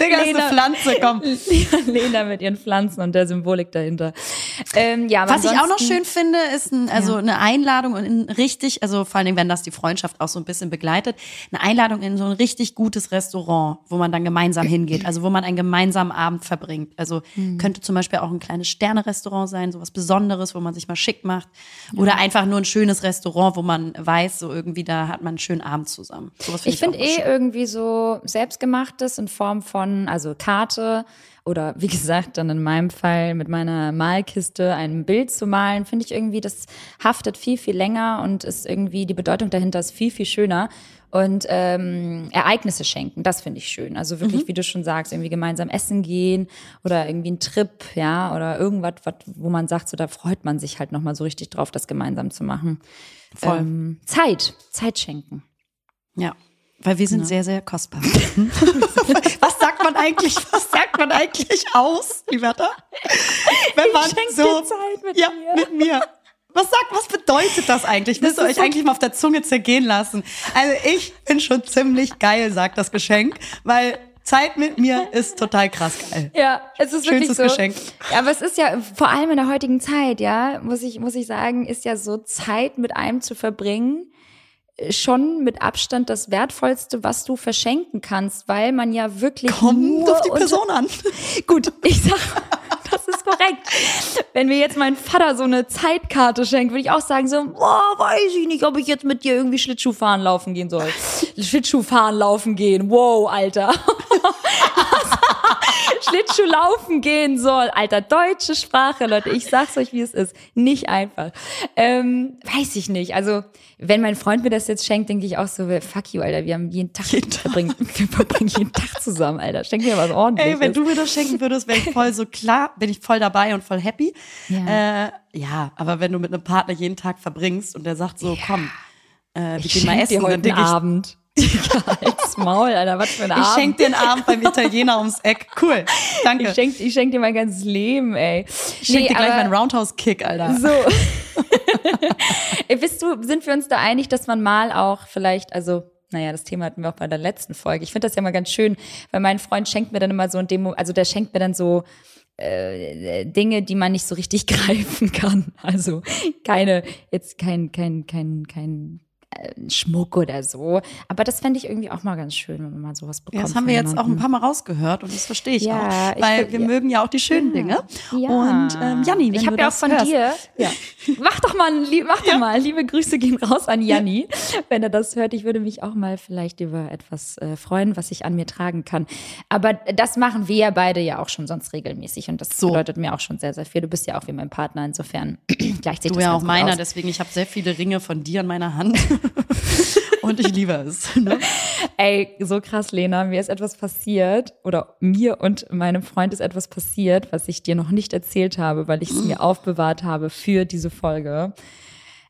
Digga, ist Lena. eine Pflanze, komm. Lena mit ihren Pflanzen und der Symbolik dahinter. Ähm, ja, Was ich auch noch schön finde, ist ein, also eine Einladung und richtig, also vor allen Dingen, wenn das die Freundschaft auch so ein bisschen begleitet, eine Einladung in so ein richtig gutes Restaurant, wo man dann gemeinsam hingeht, also wo man einen gemeinsamen Abend verbringt. Also Hm. könnte zum Beispiel auch ein kleines Sterne-Restaurant sein, sowas Besonderes, wo man sich mal schick macht. Oder einfach nur ein schönes Restaurant, wo man weiß, so irgendwie da hat man einen schönen Abend zusammen. Sowas Ich finde auch eh schön. irgendwie so selbstgemachtes in Form von, also Karte oder wie gesagt, dann in meinem Fall mit meiner Malkiste ein Bild zu malen, finde ich irgendwie, das haftet viel, viel länger und ist irgendwie, die Bedeutung dahinter ist viel, viel schöner. Und ähm, Ereignisse schenken, das finde ich schön. Also wirklich, wie du schon sagst, irgendwie gemeinsam essen gehen oder irgendwie ein Trip, ja, oder irgendwas, was, wo man sagt, so da freut man sich halt nochmal so richtig drauf, das gemeinsam zu machen. Voll. Ähm, Zeit, Zeit schenken. Ja. Weil wir sind sehr, sehr kostbar. was sagt man eigentlich, was sagt man eigentlich aus, Liberta? Wenn man so, Zeit mit ja, mir. mit mir. Was sagt, was bedeutet das eigentlich? Müsst ihr euch so- eigentlich mal auf der Zunge zergehen lassen. Also ich bin schon ziemlich geil, sagt das Geschenk, weil Zeit mit mir ist total krass geil. Ja, es ist wirklich Schönstes so. Geschenk. Ja, aber es ist ja vor allem in der heutigen Zeit, ja, muss ich muss ich sagen, ist ja so Zeit mit einem zu verbringen äh, schon mit Abstand das wertvollste, was du verschenken kannst, weil man ja wirklich Kommt nur auf die Person an. Gut, ich sag, das ist korrekt. Wenn mir jetzt mein Vater so eine Zeitkarte schenkt, würde ich auch sagen so, boah, weiß ich nicht, ob ich jetzt mit dir irgendwie Schlittschuh fahren laufen gehen soll. Schlittschuh fahren laufen gehen. Wow, Alter. Schlittschuh laufen gehen soll. Alter, deutsche Sprache, Leute. Ich sag's euch, wie es ist. Nicht einfach. Ähm, weiß ich nicht. Also, wenn mein Freund mir das jetzt schenkt, denke ich auch so, fuck you, Alter. Wir haben jeden Tag, Jeden Tag. Verbringen, wir verbringen jeden Tag zusammen, Alter. Schenk mir was ordentliches. Ey, wenn du mir das schenken würdest, wäre ich voll so klar, bin ich voll dabei und voll happy. Ja. Äh, ja, aber wenn du mit einem Partner jeden Tag verbringst und der sagt so, komm, äh, wir ich gehen mal essen, dir heute dann Abend. Halt's Maul, Alter, was für ein ich Abend. schenk dir einen Abend beim Italiener ums Eck. Cool, danke. ich schenk, ich schenk dir mein ganzes Leben, ey. Ich schenk dir gleich meinen Roundhouse-Kick, Alter. So. Bist du, sind wir uns da einig, dass man mal auch vielleicht, also, naja, das Thema hatten wir auch bei der letzten Folge. Ich finde das ja mal ganz schön, weil mein Freund schenkt mir dann immer so ein Demo, also der schenkt mir dann so äh, Dinge, die man nicht so richtig greifen kann. Also keine, jetzt kein, kein, kein, kein Schmuck oder so. Aber das fände ich irgendwie auch mal ganz schön, wenn man mal sowas bekommt. Ja, das haben wir jetzt auch ein paar Mal rausgehört und das verstehe ich Ja, auch. ich Weil find- wir ja. mögen ja auch die schönen Dinge. Ja. Und ähm, Janni, wenn ich habe ja auch das von hörst, dir. Mach doch mal, mach doch mal. Liebe Grüße gehen raus an Janni, wenn er das hört. Ich würde mich auch mal vielleicht über etwas äh, freuen, was ich an mir tragen kann. Aber das machen wir ja beide ja auch schon sonst regelmäßig und das So. bedeutet mir auch schon sehr, sehr viel. Du bist ja auch wie mein Partner, insofern gleicht sich Du ja auch meiner, deswegen ich habe sehr viele Ringe von dir an meiner Hand. und ich liebe es. Ne? Ey, so krass, Lena, mir ist etwas passiert oder mir und meinem Freund ist etwas passiert, was ich dir noch nicht erzählt habe, weil ich es mir aufbewahrt habe für diese Folge.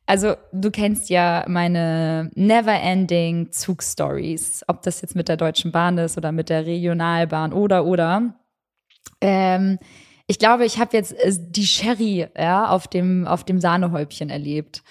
Also, du kennst ja meine never-ending Zugstories, ob das jetzt mit der Deutschen Bahn ist oder mit der Regionalbahn oder oder. Ähm, ich glaube, ich habe jetzt äh, die Sherry ja, auf dem auf dem Sahnehäubchen erlebt.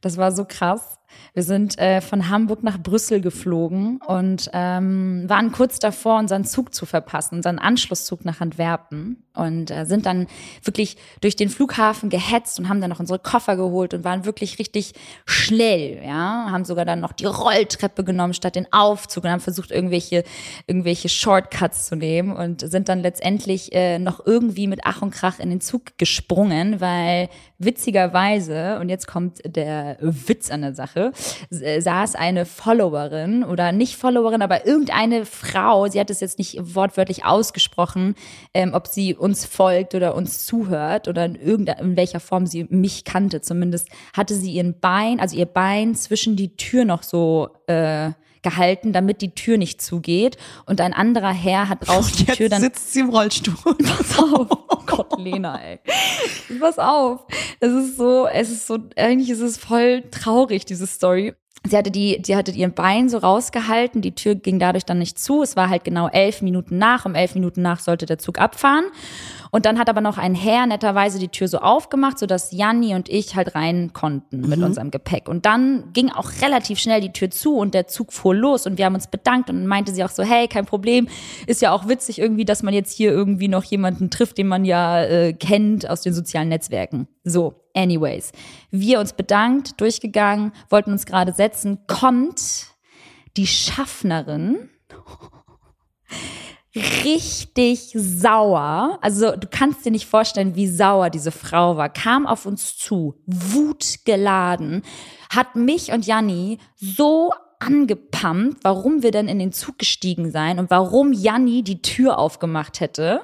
Das war so krass. Wir sind äh, von Hamburg nach Brüssel geflogen und ähm, waren kurz davor, unseren Zug zu verpassen, unseren Anschlusszug nach Antwerpen und äh, sind dann wirklich durch den Flughafen gehetzt und haben dann noch unsere Koffer geholt und waren wirklich richtig schnell, ja, haben sogar dann noch die Rolltreppe genommen statt den Aufzug und haben versucht irgendwelche irgendwelche Shortcuts zu nehmen und sind dann letztendlich äh, noch irgendwie mit Ach und Krach in den Zug gesprungen, weil witzigerweise und jetzt kommt der Witz an der Sache, äh, saß eine Followerin oder nicht Followerin, aber irgendeine Frau, sie hat es jetzt nicht wortwörtlich ausgesprochen, ähm, ob sie uns folgt oder uns zuhört oder in irgendeiner, in welcher Form sie mich kannte. Zumindest, hatte sie ihren Bein, also ihr Bein zwischen die Tür noch so äh, gehalten, damit die Tür nicht zugeht. Und ein anderer Herr hat draußen die Tür dann. sitzt sie im Rollstuhl. Pass auf. Oh Gott, Lena, ey. Pass auf. Es ist so, es ist so, eigentlich ist es voll traurig, diese Story. Sie hatte die, sie hatte ihren Bein so rausgehalten, die Tür ging dadurch dann nicht zu. Es war halt genau elf Minuten nach. Um elf Minuten nach sollte der Zug abfahren. Und dann hat aber noch ein Herr netterweise die Tür so aufgemacht, sodass Janni und ich halt rein konnten mit Mhm. unserem Gepäck. Und dann ging auch relativ schnell die Tür zu und der Zug fuhr los und wir haben uns bedankt und meinte sie auch so, hey, kein Problem, ist ja auch witzig irgendwie, dass man jetzt hier irgendwie noch jemanden trifft, den man ja äh, kennt aus den sozialen Netzwerken. So, anyways. Wir uns bedankt, durchgegangen, wollten uns gerade setzen, kommt die Schaffnerin richtig sauer. Also du kannst dir nicht vorstellen, wie sauer diese Frau war. Kam auf uns zu, wutgeladen, hat mich und Janni so angepumpt, warum wir denn in den Zug gestiegen seien und warum Janni die Tür aufgemacht hätte.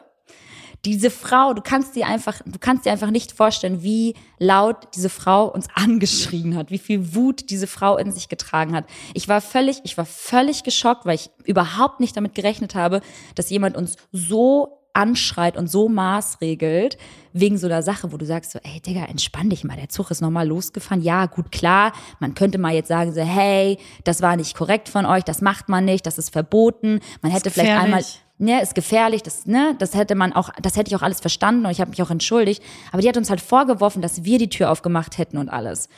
Diese Frau, du kannst dir einfach, du kannst dir einfach nicht vorstellen, wie laut diese Frau uns angeschrien hat, wie viel Wut diese Frau in sich getragen hat. Ich war völlig, ich war völlig geschockt, weil ich überhaupt nicht damit gerechnet habe, dass jemand uns so anschreit und so maßregelt wegen so einer Sache, wo du sagst so, ey Digga, entspann dich mal, der Zug ist nochmal losgefahren. Ja, gut, klar, man könnte mal jetzt sagen so, hey, das war nicht korrekt von euch, das macht man nicht, das ist verboten. Man hätte vielleicht einmal ne, ist gefährlich, das, ne, das hätte man auch, das hätte ich auch alles verstanden und ich habe mich auch entschuldigt. Aber die hat uns halt vorgeworfen, dass wir die Tür aufgemacht hätten und alles.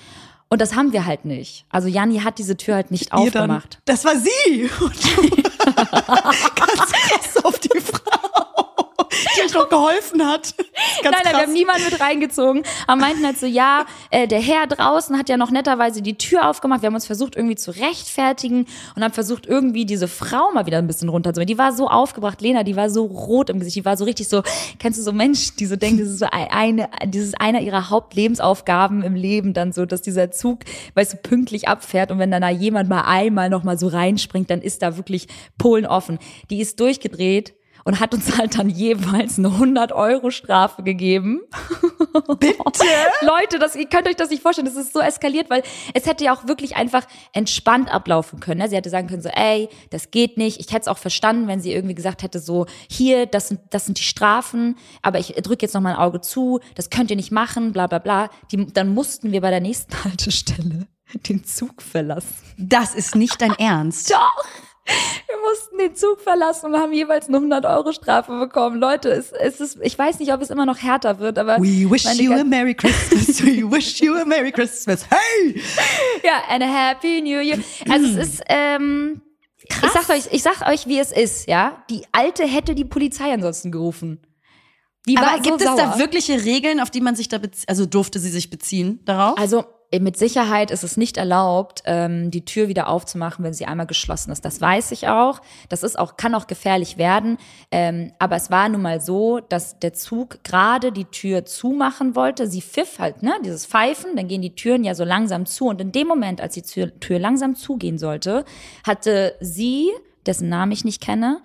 Und das haben wir halt nicht. Also Janni hat diese Tür halt nicht Ihr dann- aufgemacht. Das war sie. Und du ganz krass auf die Frau, die euch noch geholfen hat. Ganz Nein, nein, wir haben niemanden mit reingezogen. Aber meinten halt so, ja, äh, der Herr draußen hat ja noch netterweise die Tür aufgemacht. Wir haben uns versucht, irgendwie zu rechtfertigen und haben versucht, irgendwie diese Frau mal wieder ein bisschen runterzuholen. Die war so aufgebracht, Lena, die war so rot im Gesicht, die war so richtig so, kennst du so Mensch, die so denkt, das ist so ein- eine, dieses einer ihrer Hauptlebensaufgaben im Leben dann so, dass dieser Zug, weißt du, pünktlich abfährt und wenn dann da jemand mal einmal noch mal so reinspringt, dann ist da wirklich Polen offen. Die ist durchgedreht und hat uns halt dann jeweils eine 100 Euro Strafe gegeben. Bitte? Leute, das, ihr könnt euch das nicht vorstellen, das ist so eskaliert, weil es hätte ja auch wirklich einfach entspannt ablaufen können. Ne? Sie hätte sagen können so, ey, das geht nicht. Ich hätte es auch verstanden, wenn sie irgendwie gesagt hätte so, hier, das sind, das sind die Strafen, aber ich drücke jetzt noch mal ein Auge zu, das könnt ihr nicht machen, bla bla bla. Die, dann mussten wir bei der nächsten Haltestelle den Zug verlassen. Das ist nicht dein Ernst. Doch! Wir mussten den Zug verlassen und haben jeweils eine 100 Euro Strafe bekommen. Leute, es, es ist, ich weiß nicht, ob es immer noch härter wird, aber We wish you a Merry Christmas. We wish you a Merry Christmas. Hey! Ja, and a happy new year. Also es ist, ähm, ich sag euch, ich sag euch, wie es ist, ja. Die Alte hätte die Polizei ansonsten gerufen. Die war Aber so gibt es sauer. da wirkliche Regeln, auf die man sich da also durfte sie sich beziehen darauf? Also mit Sicherheit ist es nicht erlaubt, ähm, die Tür wieder aufzumachen, wenn sie einmal geschlossen ist. Das weiß ich auch. Das ist auch, kann auch gefährlich werden. Ähm, aber es war nun mal so, dass der Zug gerade die Tür zumachen wollte. Sie pfiff halt, ne, dieses Pfeifen, dann gehen die Türen ja so langsam zu. Und in dem Moment, als die Tür, Tür langsam zugehen sollte, hatte sie, dessen Namen ich nicht kenne,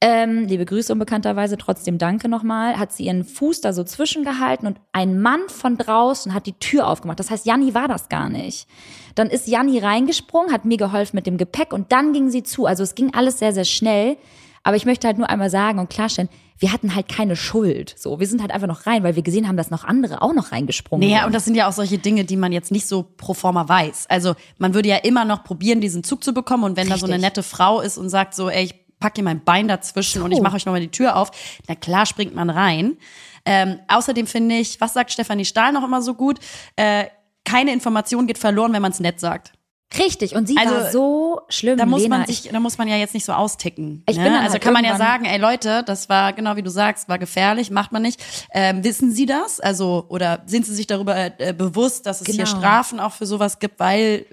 ähm, liebe Grüße unbekannterweise, trotzdem danke nochmal, hat sie ihren Fuß da so zwischengehalten und ein Mann von draußen hat die Tür aufgemacht. Das heißt, Janni war das gar nicht. Dann ist Janni reingesprungen, hat mir geholfen mit dem Gepäck und dann ging sie zu. Also es ging alles sehr, sehr schnell. Aber ich möchte halt nur einmal sagen und klarstellen, wir hatten halt keine Schuld. So, wir sind halt einfach noch rein, weil wir gesehen haben, dass noch andere auch noch reingesprungen Naja, sind. und das sind ja auch solche Dinge, die man jetzt nicht so pro forma weiß. Also man würde ja immer noch probieren, diesen Zug zu bekommen. Und wenn da so eine Richtig. nette Frau ist und sagt so, ey, ich pack ihr mein Bein dazwischen und ich mache euch nochmal die Tür auf, na klar springt man rein. Ähm, außerdem finde ich, was sagt Stefanie Stahl noch immer so gut? Äh, keine Information geht verloren, wenn man es nett sagt. Richtig, und sie Also, war so schlimm. Da muss Lena, man sich, da muss man ja jetzt nicht so austicken. Ich ne? bin also halt kann man ja sagen, ey Leute, das war genau wie du sagst, war gefährlich, macht man nicht. Ähm, wissen Sie das? Also oder sind Sie sich darüber äh, bewusst, dass es hier Genau. Strafen auch für sowas gibt, weil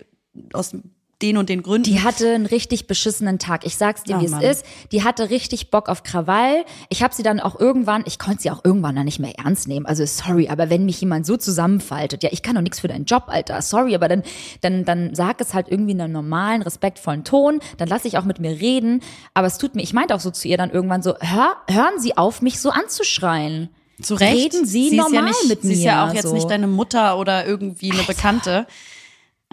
aus den und den Gründen. Die hatte einen richtig beschissenen Tag. Ich sag's dir, Oh wie es ist. Die hatte richtig Bock auf Krawall. Ich habe sie dann auch irgendwann, ich konnte sie auch irgendwann dann nicht mehr ernst nehmen. Also sorry, aber wenn mich jemand so zusammenfaltet, ja, ich kann doch nichts für deinen Job, Alter. Sorry, aber dann dann dann sag es halt irgendwie in einem normalen, respektvollen Ton. Dann lass ich auch mit mir reden. Aber es tut mir, ich meinte auch so zu ihr dann irgendwann so, hör, hören Sie auf, mich so anzuschreien. Zu Recht. Reden Sie, ja normal nicht, mit mir. Sie ist ja auch jetzt so. nicht deine Mutter oder irgendwie eine Bekannte.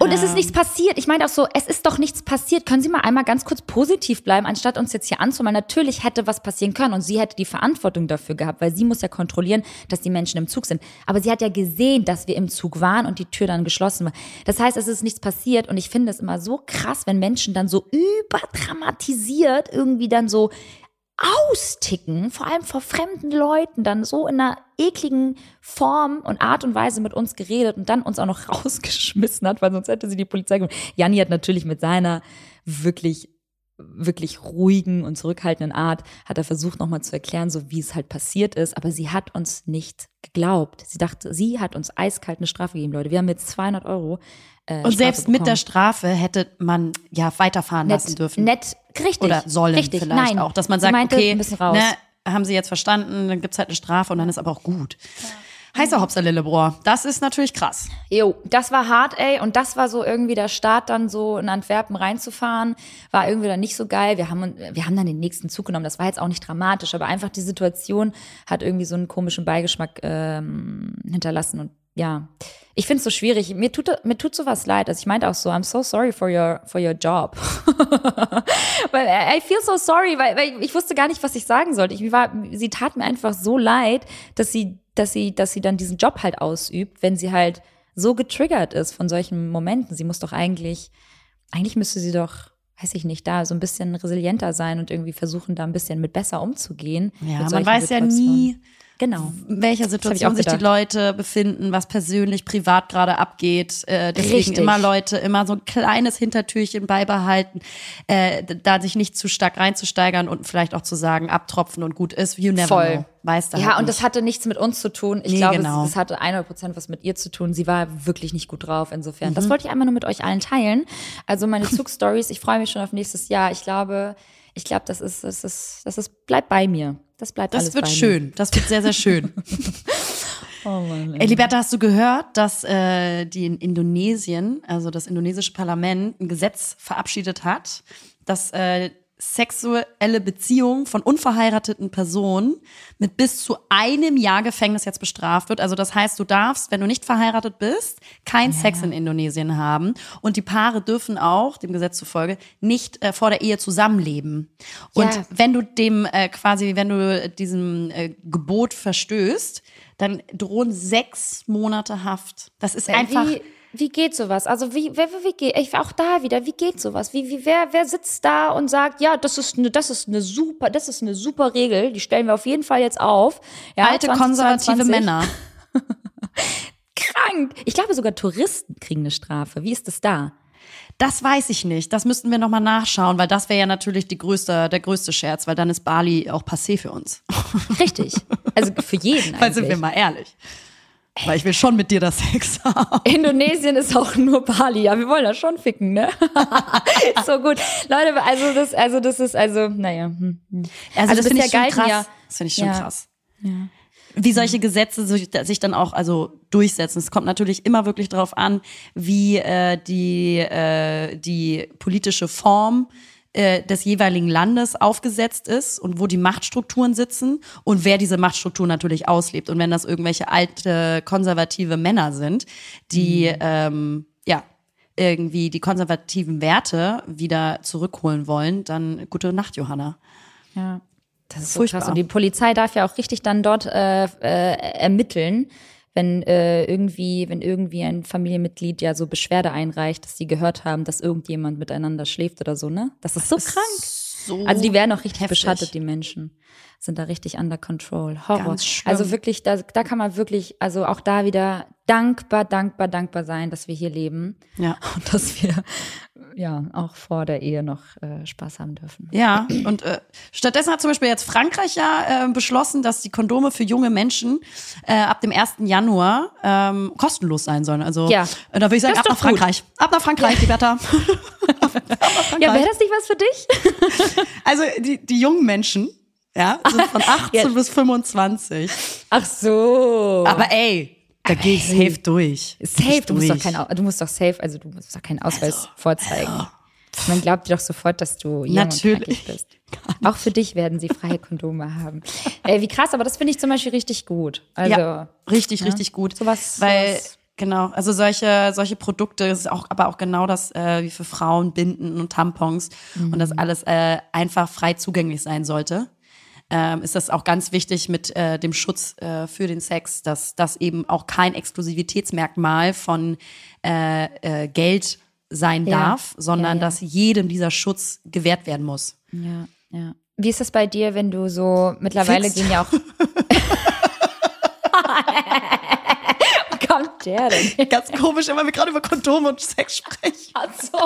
Und es ist nichts passiert. Ich meine auch so, es ist doch nichts passiert. Können Sie mal einmal ganz kurz positiv bleiben, anstatt uns jetzt hier anzumalen? Natürlich hätte was passieren können und sie hätte die Verantwortung dafür gehabt, weil sie muss ja kontrollieren, dass die Menschen im Zug sind. Aber sie hat ja gesehen, dass wir im Zug waren und die Tür dann geschlossen war. Das heißt, es ist nichts passiert und ich finde es immer so krass, wenn Menschen dann so überdramatisiert irgendwie dann so austicken, vor allem vor fremden Leuten, dann so in einer ekligen Form und Art und Weise mit uns geredet und dann uns auch noch rausgeschmissen hat, weil sonst hätte sie die Polizei gemacht. Janni hat natürlich mit seiner wirklich wirklich ruhigen und zurückhaltenden Art hat er versucht nochmal zu erklären, so wie es halt passiert ist, aber sie hat uns nicht geglaubt. Sie dachte, sie hat uns eiskalt eine Strafe gegeben, Leute. Wir haben jetzt 200 Euro. Äh, Und Strafe selbst mit der bekommen. Strafe hätte man ja weiterfahren lassen nett, dürfen. nett, richtig, Oder sollen richtig, vielleicht nein. auch. Dass man sagt, meinte, okay, ne, haben sie jetzt verstanden, dann gibt's halt eine Strafe und dann ist aber auch gut. Heißer Hopser Lillebrohr, das ist natürlich krass. Jo, das war hart, ey. Und das war so irgendwie der Start, dann so in Antwerpen reinzufahren. War irgendwie dann nicht so geil. Wir haben, wir haben dann den nächsten Zug genommen. Das war jetzt auch nicht dramatisch, aber einfach die Situation hat irgendwie so einen komischen Beigeschmack ähm, hinterlassen. Und ja, ich finde es so schwierig. Mir tut, mir tut sowas leid. Also ich meinte auch so, I'm so sorry for your, for your job. weil I feel so sorry, weil, weil ich wusste gar nicht, was ich sagen sollte. Ich war, sie tat mir einfach so leid, dass sie, dass sie, dass sie dann diesen Job halt ausübt, wenn sie halt so getriggert ist von solchen Momenten. Sie muss doch eigentlich, eigentlich müsste sie doch, weiß ich nicht, da so ein bisschen resilienter sein und irgendwie versuchen, da ein bisschen mit besser umzugehen. Ja, man weiß ja nie, Genau. in welcher Situation sich die. Leute befinden, was persönlich, privat gerade abgeht. Äh, deswegen Richtig. immer Leute immer so ein kleines Hintertürchen beibehalten, äh, da sich nicht zu stark reinzusteigern und vielleicht auch zu sagen, abtropfen und gut ist. You never Voll. know. Weißt du Ja, halt und nicht. das hatte nichts mit uns zu tun. Ich Nee, glaube, genau. es, es hatte 100 Prozent was mit ihr zu tun. Sie war wirklich nicht gut drauf. Insofern, Mhm. das wollte ich einmal nur mit euch allen teilen. Also meine Zugstories. Ich freue mich schon auf nächstes Jahr. Ich glaube, ich glaube, das ist, das ist, das ist, bleibt bei mir. Das bleibt alles Das wird bei schön. Das wird sehr, sehr schön. mir. Oh Mann, Ey, Liberta, hast du gehört, dass äh, die in Indonesien, also das indonesische Parlament, ein Gesetz verabschiedet hat, dass äh, sexuelle Beziehungen von unverheirateten Personen mit bis zu einem Jahr Gefängnis jetzt bestraft wird. Also das heißt, du darfst, wenn du nicht verheiratet bist, kein Sex in Indonesien haben. Und die Paare dürfen auch, dem Gesetz zufolge, nicht äh, vor der Ehe zusammenleben. Und Ja. wenn du dem äh, quasi, wenn du diesem äh, Gebot verstößt, dann drohen sechs Monate Haft. Das ist einfach. Wie, wie geht sowas? Also wie, wer, wie geht, ich auch da wieder, wie geht sowas? Wie, wie, wer, wer sitzt da und sagt, ja, das ist eine, das ist eine super, das ist eine super Regel, die stellen wir auf jeden Fall jetzt auf. Ja, alte konservative 2022. Männer. Krank. Ich glaube sogar Touristen kriegen eine Strafe. Wie ist das da? Das weiß ich nicht. Das müssten wir nochmal nachschauen, weil das wäre ja natürlich die größte, der größte Scherz, weil dann ist Bali auch passé für uns. Richtig. Also für jeden Weil sind wir eigentlich. mal ehrlich. Weil ich will schon mit dir das Sex haben. Indonesien ist auch nur Bali. Ja, wir wollen das schon ficken, ne? so gut. Leute, also das, also das ist, also, naja. hm, hm. Also, das finde ich schon galten krass. ja- Das finde ich schon Ja. krass. Wie solche Gesetze sich sich dann auch also durchsetzen. Es kommt natürlich immer wirklich darauf an, wie äh, die, äh, die politische Form äh, des jeweiligen Landes aufgesetzt ist und wo die Machtstrukturen sitzen und wer diese Machtstrukturen natürlich auslebt. Und wenn das irgendwelche alte konservative Männer sind, die ähm, ja irgendwie die konservativen Werte wieder zurückholen wollen, dann gute Nacht, Johanna. Ja. Das ist so Furchtbar. krass. Und die Polizei darf ja auch richtig dann dort äh, äh, ermitteln, wenn äh, irgendwie, wenn irgendwie ein Familienmitglied ja so Beschwerde einreicht, dass sie gehört haben, dass irgendjemand miteinander schläft oder so, ne? Das ist so krank. So Also die werden auch richtig heftig. beschattet, die Menschen. Sind da richtig under control. Horror. Also wirklich, da, da kann man wirklich, also auch da wieder dankbar, dankbar, dankbar sein, dass wir hier leben Ja. und dass wir ja auch vor der Ehe noch äh, Spaß haben dürfen. Ja, und äh, stattdessen hat zum Beispiel jetzt Frankreich ja äh, beschlossen, dass die Kondome für junge Menschen äh, ab dem 1. Januar ähm, kostenlos sein sollen. Also Ja. äh, da würde ich sagen, ab nach. Frankreich. Ab nach Frankreich, Liberta. Ja, wäre das nicht was für dich? Also die, die jungen Menschen, ja, sind von 18 Ja. bis 25. Ach so. Aber ey, da gehe ich safe durch. Safe, Ich du musst, doch durch. kein, Au- du musst doch safe, also du musst doch keinen Ausweis vorzeigen. Man glaubt dir doch sofort, dass du jung Natürlich. und bist. Auch für dich werden sie freie Kondome haben. Ey, wie krass, aber das finde ich zum Beispiel richtig gut. Also, ja, richtig, ja, richtig gut. sowas- Weil, sowas- genau, also solche, solche Produkte, das ist auch, aber auch genau das, äh, wie für Frauen Binden und Tampons und Mhm. das alles äh, einfach frei zugänglich sein sollte. Ähm, ist das auch ganz wichtig mit äh, dem Schutz äh, für den Sex, dass das eben auch kein Exklusivitätsmerkmal von äh, äh, Geld sein Ja. darf, sondern Ja, ja. dass jedem dieser Schutz gewährt werden muss. ja, ja. Wie ist das bei dir, wenn du so, mittlerweile Fix. gehen ja auch. Der denn? Ganz komisch, immer wir gerade über Kondome und Sex sprechen. Ach so.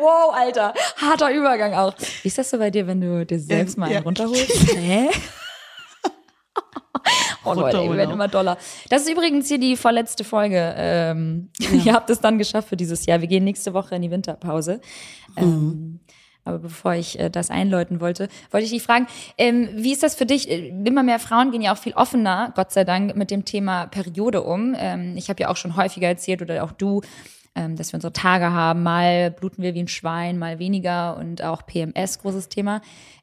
Wow, Alter. Harter Übergang auch. Wie ist das so bei dir, wenn du dir selbst Ähm, mal einen ja. runterholst? Hä? Oh Leute, wir werden immer doller. Das ist übrigens hier die vorletzte Folge. Ähm, Ihr habt es dann geschafft für dieses Jahr. Wir gehen nächste Woche in die Winterpause. Ähm, aber bevor ich äh, das einläuten wollte, wollte ich dich fragen, ähm, wie ist das für dich? Äh, Immer mehr Frauen gehen ja auch viel offener, Gott sei Dank, mit dem Thema Periode um. Ähm, ich habe ja auch schon häufiger erzählt oder auch du, ähm, dass wir unsere Tage haben. Mal bluten wir wie ein Schwein, mal weniger und auch PMS, großes Thema.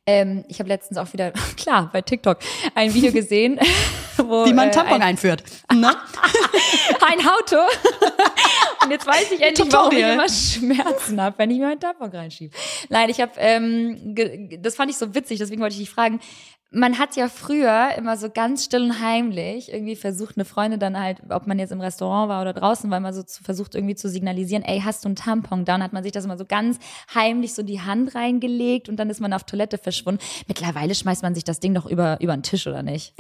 Ähm, ich habe letztens auch wieder, klar, bei TikTok ein Video gesehen, wo Wie man äh, Tampon ein, einführt. Ne? ein Auto. Und jetzt weiß ich endlich, warum ich immer Schmerzen habe, wenn ich mir meinen Tampon reinschiebe. Nein, ich habe, ähm, das fand ich so witzig, deswegen wollte ich dich fragen. Man hat ja früher immer so ganz still und heimlich irgendwie versucht, eine Freundin dann halt, ob man jetzt im Restaurant war oder draußen, weil man so zu, versucht irgendwie zu signalisieren, ey, hast du einen Tampon? Dann hat man sich das immer so ganz heimlich so die Hand reingelegt und dann ist man auf Toilette verschwunden. Mittlerweile schmeißt man sich das Ding doch über, über den Tisch, oder nicht?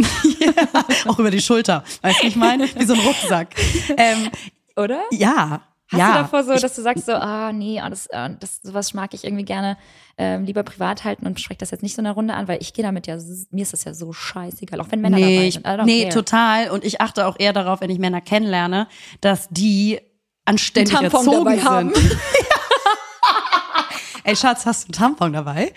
Auch über die Schulter. Weißt du, wie ich meine? Wie so ein Rucksack. Ähm, Oder? ja. Hast ja. du davor so, dass du sagst so, ah nee, ah, das, ah, das, sowas mag ich irgendwie gerne ähm, lieber privat halten und spreche das jetzt nicht so in der Runde an, weil ich gehe damit ja, mir ist das ja so scheißegal, auch wenn Männer nee, dabei ich, sind. I don't nee, care. total. Und ich achte auch eher darauf, wenn ich Männer kennenlerne, dass die anständig erzogen dabei sind. haben. Ey, Schatz, hast du einen Tampon dabei?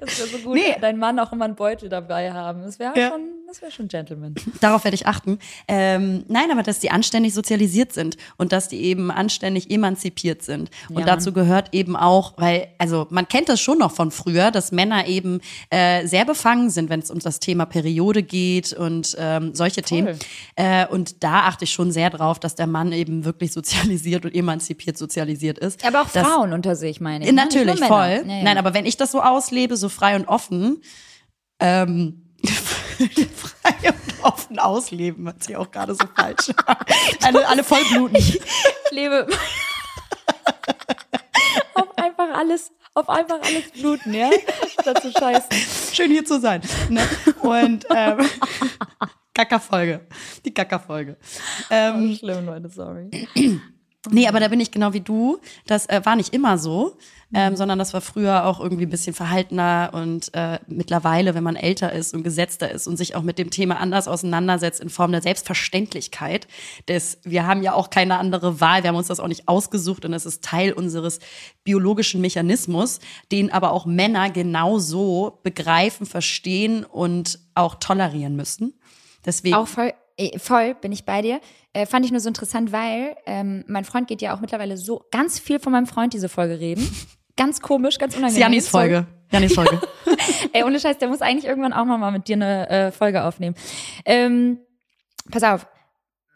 Das wäre so gut, Nee. dein Mann auch immer einen Beutel dabei haben. Das wäre Ja. schon, das wäre schon Gentleman. Darauf werde ich achten. Ähm, nein, aber dass die anständig sozialisiert sind und dass die eben anständig emanzipiert sind. Und Ja. dazu gehört eben auch, weil, also man kennt das schon noch von früher, dass Männer eben äh, sehr befangen sind, wenn es um das Thema Periode geht und ähm, solche Themen. Äh, und da achte ich schon sehr drauf, dass der Mann eben wirklich sozialisiert und emanzipiert sozialisiert ist. Aber auch Das- Frauen unter sich, meine ich. ne? Natürlich, voll. Ja. Nein, aber wenn ich das so auslebe, so frei und offen, ähm, offen ausleben, hört sich auch gerade so falsch alle, alle vollbluten. ich lebe auf einfach alles, auf einfach alles bluten, ja? Statt zu scheißen. Schön hier zu sein. Ne? Und ähm, Kackerfolge. Die Kackerfolge. Ähm, Schlimm, Leute, sorry. Nee, aber da bin ich genau wie du. Das äh, war nicht immer so, ähm, sondern das war früher auch irgendwie ein bisschen verhaltener und äh, mittlerweile, wenn man älter ist und gesetzter ist und sich auch mit dem Thema anders auseinandersetzt in Form der Selbstverständlichkeit, des, wir haben ja auch keine andere Wahl, wir haben uns das auch nicht ausgesucht und es ist Teil unseres biologischen Mechanismus, den aber auch Männer genauso begreifen, verstehen und auch tolerieren müssen. Deswegen Auch voll, eh, voll bin ich bei dir. Äh, fand ich nur so interessant, weil ähm, mein Freund geht ja auch mittlerweile so ganz viel von meinem Freund diese Folge reden. Ganz komisch, ganz unangenehm. Janis Folge. Janis Folge. Ey, ohne Scheiß, der muss eigentlich irgendwann auch mal mit dir eine äh, Folge aufnehmen. Ähm, pass auf.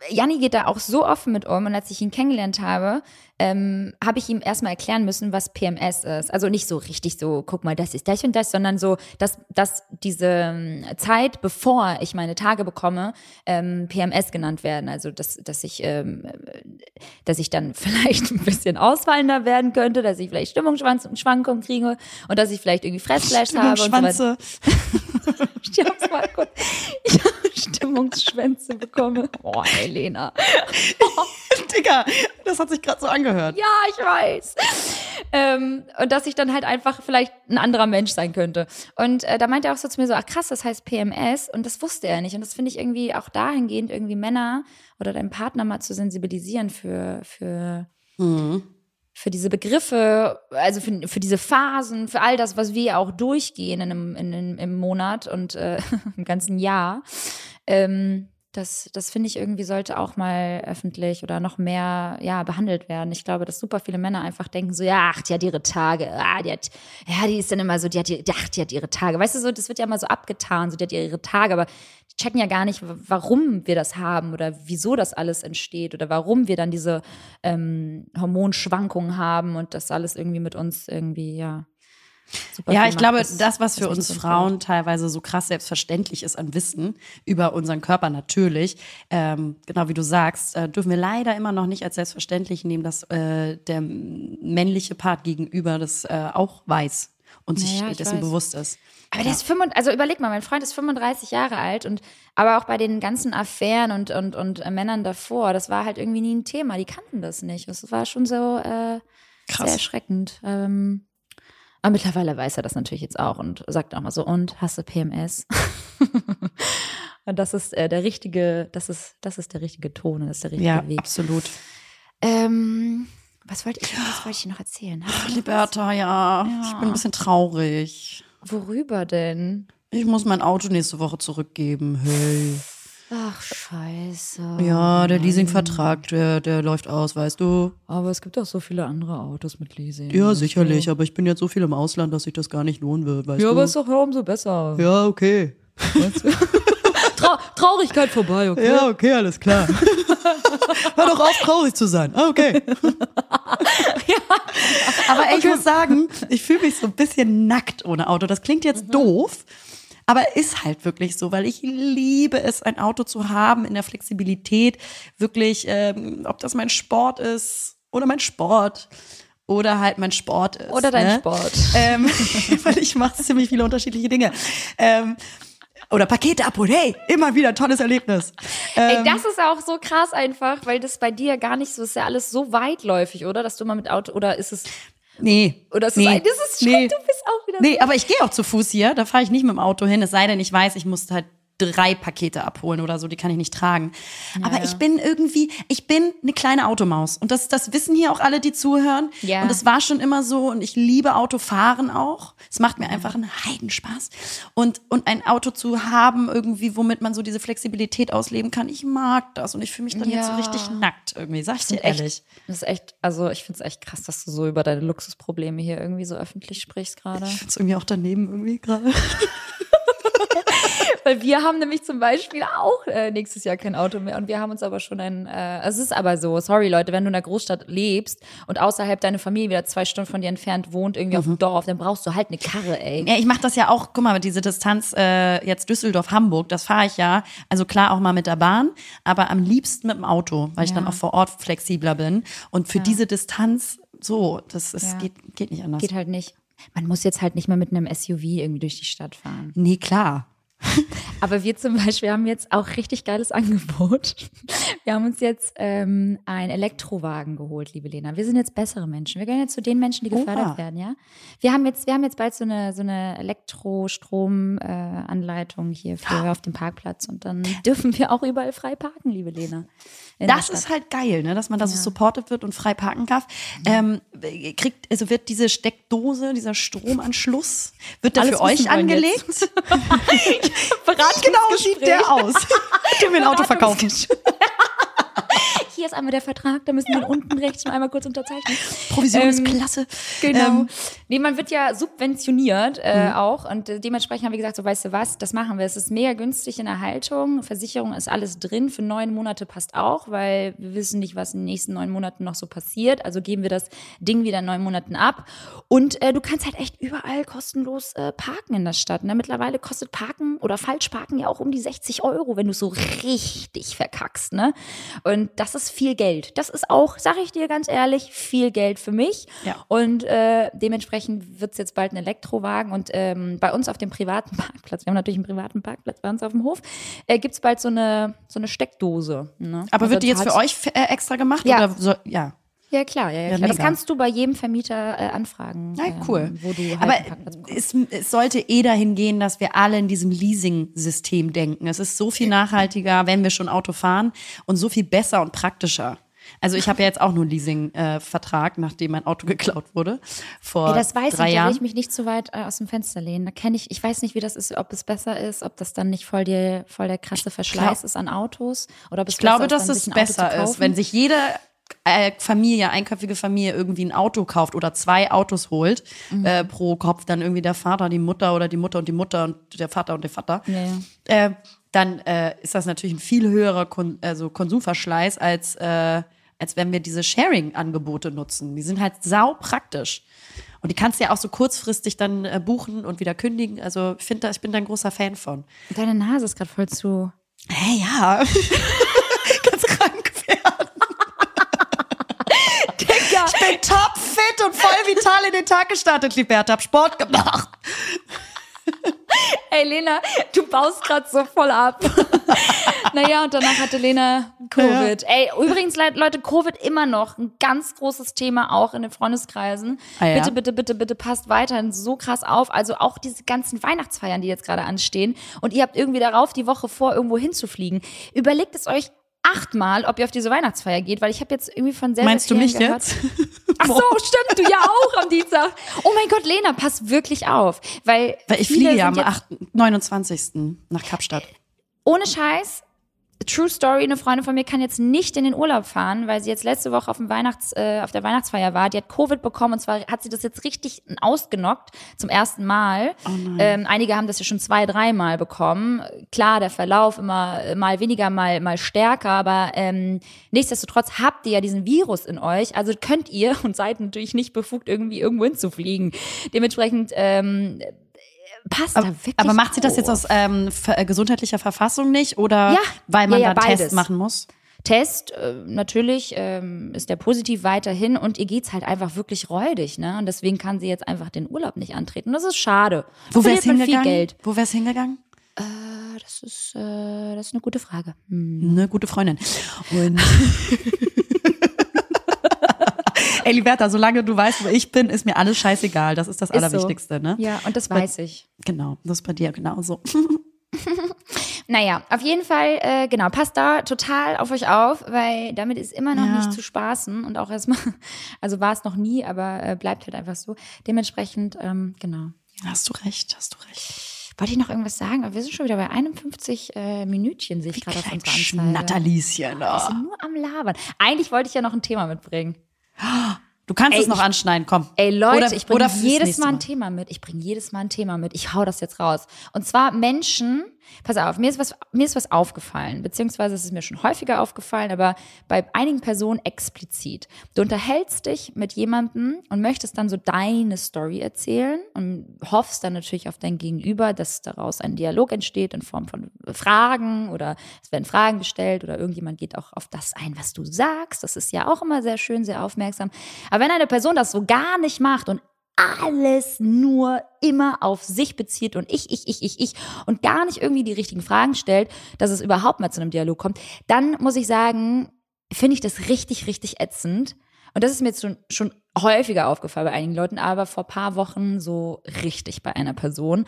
Janni geht da auch so offen mit um und als ich ihn kennengelernt habe, ähm, habe ich ihm erstmal erklären müssen, was PMS ist. Also nicht so richtig so, guck mal, das ist das und das, sondern so, dass, dass diese ähm, Zeit, bevor ich meine Tage bekomme, ähm, PMS genannt werden. Also dass, dass ich, ähm, dass ich dann vielleicht ein bisschen ausfallender werden könnte, dass ich vielleicht Stimmungsschwankungen kriege und dass ich vielleicht irgendwie Fressflash habe und so weiter. Ich hab's mal kurz. Ich hab Stimmung, Schwänze bekomme. Boah, Elena. Digga, das hat sich gerade so angehört. Ja, ich weiß. Ähm, und dass ich dann halt einfach vielleicht ein anderer Mensch sein könnte. Und äh, da meinte er auch so zu mir so, ach krass, das heißt PMS. Und das wusste er nicht. Und das finde ich irgendwie auch dahingehend, irgendwie Männer oder deinen Partner mal zu sensibilisieren für, für, Mhm. für diese Begriffe, also für, für diese Phasen, für all das, was wir auch durchgehen in einem, in, einem- im Monat und äh, im ganzen Jahr. Ähm, das, das finde ich irgendwie sollte auch mal öffentlich oder noch mehr ja behandelt werden. Ich glaube, dass super viele Männer einfach denken so, ja, ach, die hat ihre Tage, ah, die hat, ja, die ist dann immer so, die hat, die, ach, die hat ihre Tage. Weißt du so, das wird ja immer so abgetan, so die hat ihre Tage, aber die checken ja gar nicht, warum wir das haben oder wieso das alles entsteht oder warum wir dann diese ähm, Hormonschwankungen haben und das alles irgendwie mit uns irgendwie, ja. Super Ja, ich glaube, Das- das, was für ist uns Frauen teilweise so krass selbstverständlich ist an Wissen über unseren Körper natürlich, ähm, genau wie du sagst, äh, dürfen wir leider immer noch nicht als selbstverständlich nehmen, dass äh, der männliche Part gegenüber das äh, auch weiß und sich Ja, ich dessen weiß. bewusst ist. Aber der ist 35, also überleg mal, mein Freund ist 35 Jahre alt und aber auch bei den ganzen Affären und, und, und äh, Männern davor, das war halt irgendwie nie ein Thema. Die kannten das nicht. Das war schon so äh, sehr erschreckend. Ähm, aber mittlerweile weiß er das natürlich jetzt auch und sagt auch mal so, und hast du PMS? und das ist äh, der richtige, das ist, das ist der richtige Ton, und das ist der richtige Ja, Weg. absolut. Ähm, was wollte ich, was wollte ich noch erzählen? Was? Liberta, ja, ich bin ein bisschen traurig. Worüber denn? Ich muss mein Auto nächste Woche zurückgeben. Hey. Ach, scheiße. Ja, der Leasingvertrag, der, der läuft aus, weißt du? Aber es gibt auch so viele andere Autos mit Leasing. Ja, sicherlich, aber ich bin jetzt so viel im Ausland, dass sich das gar nicht lohnen wird, weißt Ja, du? aber ist doch umso besser. ja, okay. Trau Traurigkeit vorbei, okay? Ja, okay, alles klar. Hör doch auf, traurig zu sein. Ah, okay. Aber ey, ich muss sagen, ich fühle mich so ein bisschen nackt ohne Auto. Das klingt jetzt doof, aber ist halt wirklich so, weil ich liebe es, ein Auto zu haben in der Flexibilität. Wirklich, ähm, ob das mein Sport ist oder mein Sport oder halt mein Sport ist. Oder dein ne? Sport. Ähm, weil ich mache ziemlich viele unterschiedliche Dinge. Ähm, oder Pakete abholen. Hey, immer wieder ein tolles Erlebnis. Ey, Ähm, das ist auch so krass einfach, weil das bei dir gar nicht so ist, ja alles so weitläufig, oder? Dass du mal mit Auto, oder ist es, nee. oder ist nee, es, ein- das ist nee. du bist auch wieder Nee, aber ich gehe auch zu Fuß hier. Da fahre ich nicht mit dem Auto hin. Es sei denn, ich weiß, ich muss halt drei Pakete abholen oder so, die kann ich nicht tragen. aber ich bin irgendwie, ich bin eine kleine Automaus. Und das, das wissen hier auch alle, die zuhören. Ja. Und es war schon immer so. Und ich liebe Autofahren auch. Es macht mir einfach einen Heidenspaß. Und, und ein Auto zu haben, irgendwie, womit man so diese Flexibilität ausleben kann, ich mag das. Und ich fühle mich dann jetzt so Ja. richtig nackt irgendwie, sag ich dir echt, ehrlich. Das ist echt, also ich finde es echt krass, dass du so über deine Luxusprobleme hier irgendwie so öffentlich sprichst gerade. Ich finde es irgendwie auch daneben irgendwie gerade. Weil wir haben nämlich zum Beispiel auch äh, nächstes Jahr kein Auto mehr und wir haben uns aber schon ein, äh, es ist aber so, sorry Leute, wenn du in der Großstadt lebst und außerhalb deine Familie wieder zwei Stunden von dir entfernt wohnt, irgendwie auf dem Dorf, dann brauchst du halt eine Karre, ey. Ja, ich mache das ja auch, guck mal, diese Distanz äh, jetzt Düsseldorf-Hamburg, das fahre ich ja, also klar auch mal mit der Bahn, aber am liebsten mit dem Auto, weil ich Ja. dann auch vor Ort flexibler bin. Und für diese Distanz, so, das ist, Ja. geht, geht nicht anders. Geht halt nicht. Man muss jetzt halt nicht mehr mit einem SUV irgendwie durch die Stadt fahren. Nee, klar. Aber wir zum Beispiel haben jetzt auch richtig geiles Angebot. Wir haben uns jetzt ähm, einen Elektrowagen geholt, liebe Lena. Wir sind jetzt bessere Menschen. Wir gehören jetzt zu den Menschen, die gefördert Oha. werden, ja. Wir haben jetzt, wir haben jetzt bald so eine so eine Elektrostrom-Anleitung hier für auf dem Parkplatz und dann dürfen wir auch überall frei parken, liebe Lena. Das ist halt geil, ne? dass man da so supported wird und frei parken darf. Ähm, kriegt, also wird diese Steckdose, dieser Stromanschluss, wird da Alles für euch angelegt? Beratungsgespräch. genau sieht der aus. Du mir ein Auto verkaufen. Ist einmal der Vertrag, da müssen wir unten rechts noch einmal kurz unterzeichnen. Provision Ähm, ist klasse. Genau. Ähm, nee, man wird ja subventioniert äh, auch und äh, dementsprechend haben wir gesagt, so weißt du was, das machen wir. Es ist mega günstig in der Haltung, Versicherung ist alles drin, für neun Monate passt auch, weil wir wissen nicht, was in den nächsten neun Monaten noch so passiert. Also geben wir das Ding wieder in neun Monaten ab und äh, du kannst halt echt überall kostenlos äh, parken in der Stadt. Ne? Mittlerweile kostet Parken oder Falschparken ja auch um die 60 Euro, wenn du so richtig verkackst. Ne? Und das ist viel Geld. Das ist auch, sage ich dir ganz ehrlich, viel Geld für mich. Ja. Und äh, dementsprechend wird es jetzt bald ein Elektrowagen. Und ähm, bei uns auf dem privaten Parkplatz, wir haben natürlich einen privaten Parkplatz bei uns auf dem Hof, äh, gibt es bald so eine, so eine Steckdose. Ne? Aber Also wird die jetzt für euch äh, extra gemacht? Ja. Oder so, ja. Ja, klar, ja, ja, klar. Das kannst du bei jedem Vermieter äh, anfragen. Ja, ähm, cool. Wo du halt Aber es, es sollte eh dahin gehen, dass wir alle in diesem Leasing-System denken. Es ist so viel nachhaltiger, wenn wir schon Auto fahren und so viel besser und praktischer. Also ich habe ja jetzt auch nur einen Leasing-Vertrag, nachdem mein Auto geklaut wurde vor Ey, das weiß ich, drei da will Jahren. ich mich nicht zu weit äh, aus dem Fenster lehnen. Da kenne ich, ich weiß nicht, wie das ist, ob es besser ist, ob das dann nicht voll, die, voll der krasse Verschleiß ist an Autos oder ob es Ich glaube, dass es besser ist, wenn sich jede äh, Familie, einköpfige Familie irgendwie ein Auto kauft oder zwei Autos holt, Mhm. äh, pro Kopf, dann irgendwie der Vater, die Mutter oder die Mutter und die Mutter und der Vater und der Vater, Ja, ja. Äh, dann äh, ist das natürlich ein viel höherer Kon also Konsumverschleiß, als, äh, als wenn wir diese Sharing-Angebote nutzen. Die sind halt sau praktisch. Und die kannst du ja auch so kurzfristig dann äh, buchen und wieder kündigen. Also ich finde, ich bin da ein großer Fan von. Deine Nase ist gerade voll zu. Hey, ja. Ganz krank werden. Digga! Ich bin topfit und voll vital in den Tag gestartet, Liberta. Hab Sport gemacht. Ey, Lena, du baust gerade so voll ab. naja, und danach hatte Lena Covid. Ey, übrigens, Le- Leute, Covid immer noch ein ganz großes Thema auch in den Freundeskreisen. Ah, ja? Bitte, bitte, bitte, bitte passt weiterhin so krass auf. Also auch diese ganzen Weihnachtsfeiern, die jetzt gerade anstehen und ihr habt irgendwie darauf die Woche vor, irgendwo hinzufliegen. Überlegt es euch achtmal, ob ihr auf diese Weihnachtsfeier geht, weil ich habe jetzt irgendwie von sehr, Meinst du sehr mich vielen gehört. jetzt? Ach so, stimmt, du ja auch am Dienstag. Oh mein Gott, Lena, pass wirklich auf, weil Weil ich fliege ja am sind jetzt- 8., 29. nach Kapstadt. ohne Scheiß, True Story, eine Freundin von mir kann jetzt nicht in den Urlaub fahren, weil sie jetzt letzte Woche auf, dem Weihnachts, äh, auf der Weihnachtsfeier war. Die hat Covid bekommen und zwar hat sie das jetzt richtig ausgenockt zum ersten Mal. ähm, einige haben das ja schon zwei, dreimal bekommen. Klar, der Verlauf immer mal weniger, mal, mal stärker, aber ähm, nichtsdestotrotz habt ihr ja diesen Virus in euch. Also könnt ihr und seid natürlich nicht befugt, irgendwie irgendwo hinzufliegen. Dementsprechend ähm, passt da wirklich Aber macht sie das jetzt aus ähm, äh, gesundheitlicher Verfassung nicht oder Ja. weil man Ja, ja, da einen Test machen muss? Test, äh, natürlich ähm, ist der positiv weiterhin und ihr geht's halt einfach wirklich räudig, ne? Und deswegen kann sie jetzt einfach den Urlaub nicht antreten. Das ist schade. Wo wär's man viel hingegangen? Geld. Wo wär's hingegangen? Äh, das ist, äh, das ist eine gute Frage. Hm. Eine gute Freundin. Und Ey, Liberta, solange du weißt, wo ich bin, ist mir alles scheißegal. Das ist das Ist so. Allerwichtigste, ne? Ja, und das Bei- weiß ich. Genau, das ist bei dir genauso. Naja, auf jeden Fall, äh, genau, passt da total auf euch auf, weil damit ist immer noch Ja. nicht zu spaßen und auch erstmal, also war es noch nie, aber äh, bleibt halt einfach so. Dementsprechend, ähm, genau. Hast du recht, hast du recht. Wollte ich noch irgendwas sagen? Aber wir sind schon wieder bei 51 äh, Minütchen, sehe ich gerade auf unserer Anzeige. Schnatterlieschen. Wir Oh. sind nur am Labern. Eigentlich wollte ich ja noch ein Thema mitbringen. Du kannst Ey, es noch ich- anschneiden, komm. Ey Leute, Oder- ich bringe jedes Mal ein. Thema mit. Ich bringe jedes Mal ein Thema mit. Ich hau das jetzt raus. Und zwar Menschen, pass auf, mir ist was, mir ist was aufgefallen, beziehungsweise es ist mir schon häufiger aufgefallen, aber bei einigen Personen explizit. Du unterhältst dich mit jemandem und möchtest dann so deine Story erzählen und hoffst dann natürlich auf dein Gegenüber, dass daraus ein Dialog entsteht in Form von Fragen oder es werden Fragen gestellt oder irgendjemand geht auch auf das ein, was du sagst. Das ist ja auch immer sehr schön, sehr aufmerksam. Aber wenn eine Person das so gar nicht macht und alles nur immer auf sich bezieht und ich, ich, ich, ich, ich und gar nicht irgendwie die richtigen Fragen stellt, dass es überhaupt mal zu einem Dialog kommt, dann muss ich sagen, finde ich das richtig, richtig ätzend. Und das ist mir jetzt schon, schon häufiger aufgefallen bei einigen Leuten, aber vor paar Wochen so richtig bei einer Person.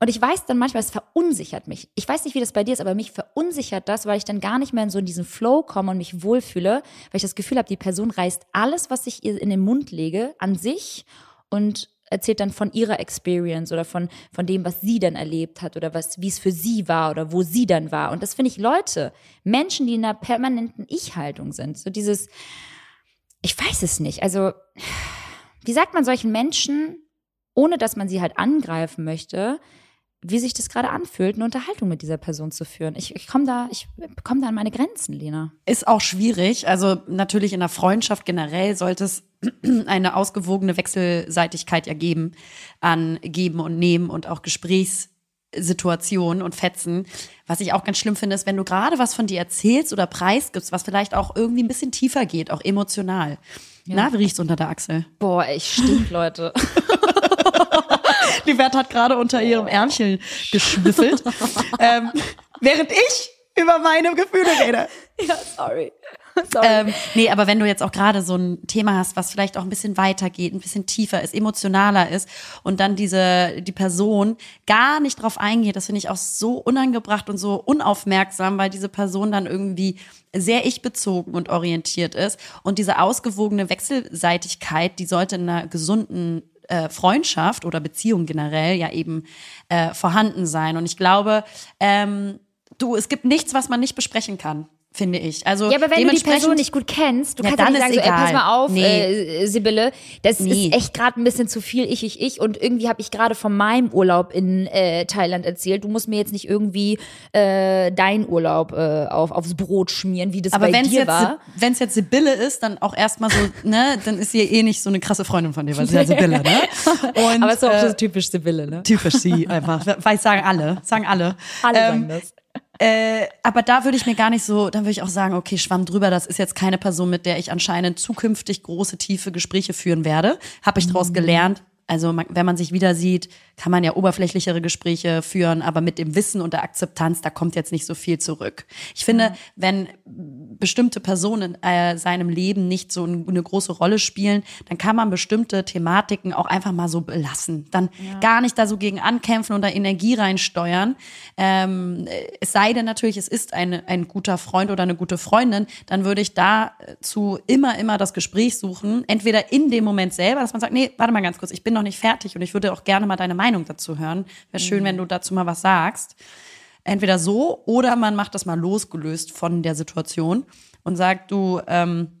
Und ich weiß dann manchmal, es verunsichert mich. Ich weiß nicht, wie das bei dir ist, aber mich verunsichert das, weil ich dann gar nicht mehr in so in diesen Flow komme und mich wohlfühle, weil ich das Gefühl habe, die Person reißt alles, was ich ihr in den Mund lege, an sich und erzählt dann von ihrer Experience oder von, von dem, was sie dann erlebt hat oder was, wie es für sie war oder wo sie dann war. Und das finde ich Leute, Menschen, die in einer permanenten Ich-Haltung sind. So dieses, ich weiß es nicht. Also, wie sagt man solchen Menschen, ohne dass man sie halt angreifen möchte, wie sich das gerade anfühlt, eine Unterhaltung mit dieser Person zu führen? Ich, ich komme da, ich komme da an meine Grenzen, Lena. Ist auch schwierig. Also natürlich in der Freundschaft generell sollte es eine ausgewogene Wechselseitigkeit ja geben an Geben und Nehmen und auch Gesprächs Situationen und Fetzen. Was ich auch ganz schlimm finde, ist, wenn du gerade was von dir erzählst oder preisgibst, was vielleicht auch irgendwie ein bisschen tiefer geht, auch emotional. Na, wie riecht's unter der Achsel? Boah, ich stink, Leute. Die Wert hat gerade unter ihrem Ärmchen geschnüffelt, ähm, während ich über meine Gefühle rede. ja, sorry. sorry. Ähm, nee, aber wenn du jetzt auch gerade so ein Thema hast, was vielleicht auch ein bisschen weiter geht, ein bisschen tiefer ist, emotionaler ist und dann diese, die Person gar nicht drauf eingeht, das finde ich auch so unangebracht und so unaufmerksam, weil diese Person dann irgendwie sehr ich-bezogen und orientiert ist und diese ausgewogene Wechselseitigkeit, die sollte in einer gesunden äh, Freundschaft oder Beziehung generell ja eben äh, vorhanden sein. Und ich glaube, ähm, du, es gibt nichts, was man nicht besprechen kann finde ich. Also Ja, aber wenn du die Person nicht gut kennst, du Ja, kannst ja dann nicht sagen, so, ey, pass mal auf, Nee. äh, Sibylle, das Nee. ist echt gerade ein bisschen zu viel ich, ich, ich und irgendwie habe ich gerade von meinem Urlaub in äh, Thailand erzählt. Du musst mir jetzt nicht irgendwie äh, deinen Urlaub äh, auf, aufs Brot schmieren, wie das Aber bei wenn es dir jetzt, war. wenn es jetzt Sibylle ist, dann auch erstmal so, ne, dann ist sie eh nicht so eine krasse Freundin von dir, weil sie ja Sibylle, ne? Und, Aber es ist auch äh, so typisch Sibylle, ne? typisch sie einfach. Weiß sagen alle, sagen alle. Alle Ähm, sagen das. Äh, aber da würde ich mir gar nicht so, dann würde ich auch sagen, okay, schwamm drüber, das ist jetzt keine Person, mit der ich anscheinend zukünftig große, tiefe Gespräche führen werde. Habe ich Mhm. daraus gelernt. Also man, wenn man sich wieder sieht, kann man ja oberflächlichere Gespräche führen, aber mit dem Wissen und der Akzeptanz, da kommt jetzt nicht so viel zurück. Ich finde, wenn bestimmte Personen in äh, seinem Leben nicht so ein- eine große Rolle spielen, dann kann man bestimmte Thematiken auch einfach mal so belassen. Dann gar nicht da so gegen ankämpfen und da Energie reinsteuern. Ähm, es sei denn natürlich, es ist eine, ein guter Freund oder eine gute Freundin, dann würde ich dazu immer, immer das Gespräch suchen. Entweder in dem Moment selber, dass man sagt, nee, warte mal ganz kurz, ich bin noch nicht fertig und ich würde auch gerne mal deine Meinung dazu hören. Wäre schön, wenn du dazu mal was sagst. Entweder so oder man macht das mal losgelöst von der Situation und sagt, du, ähm,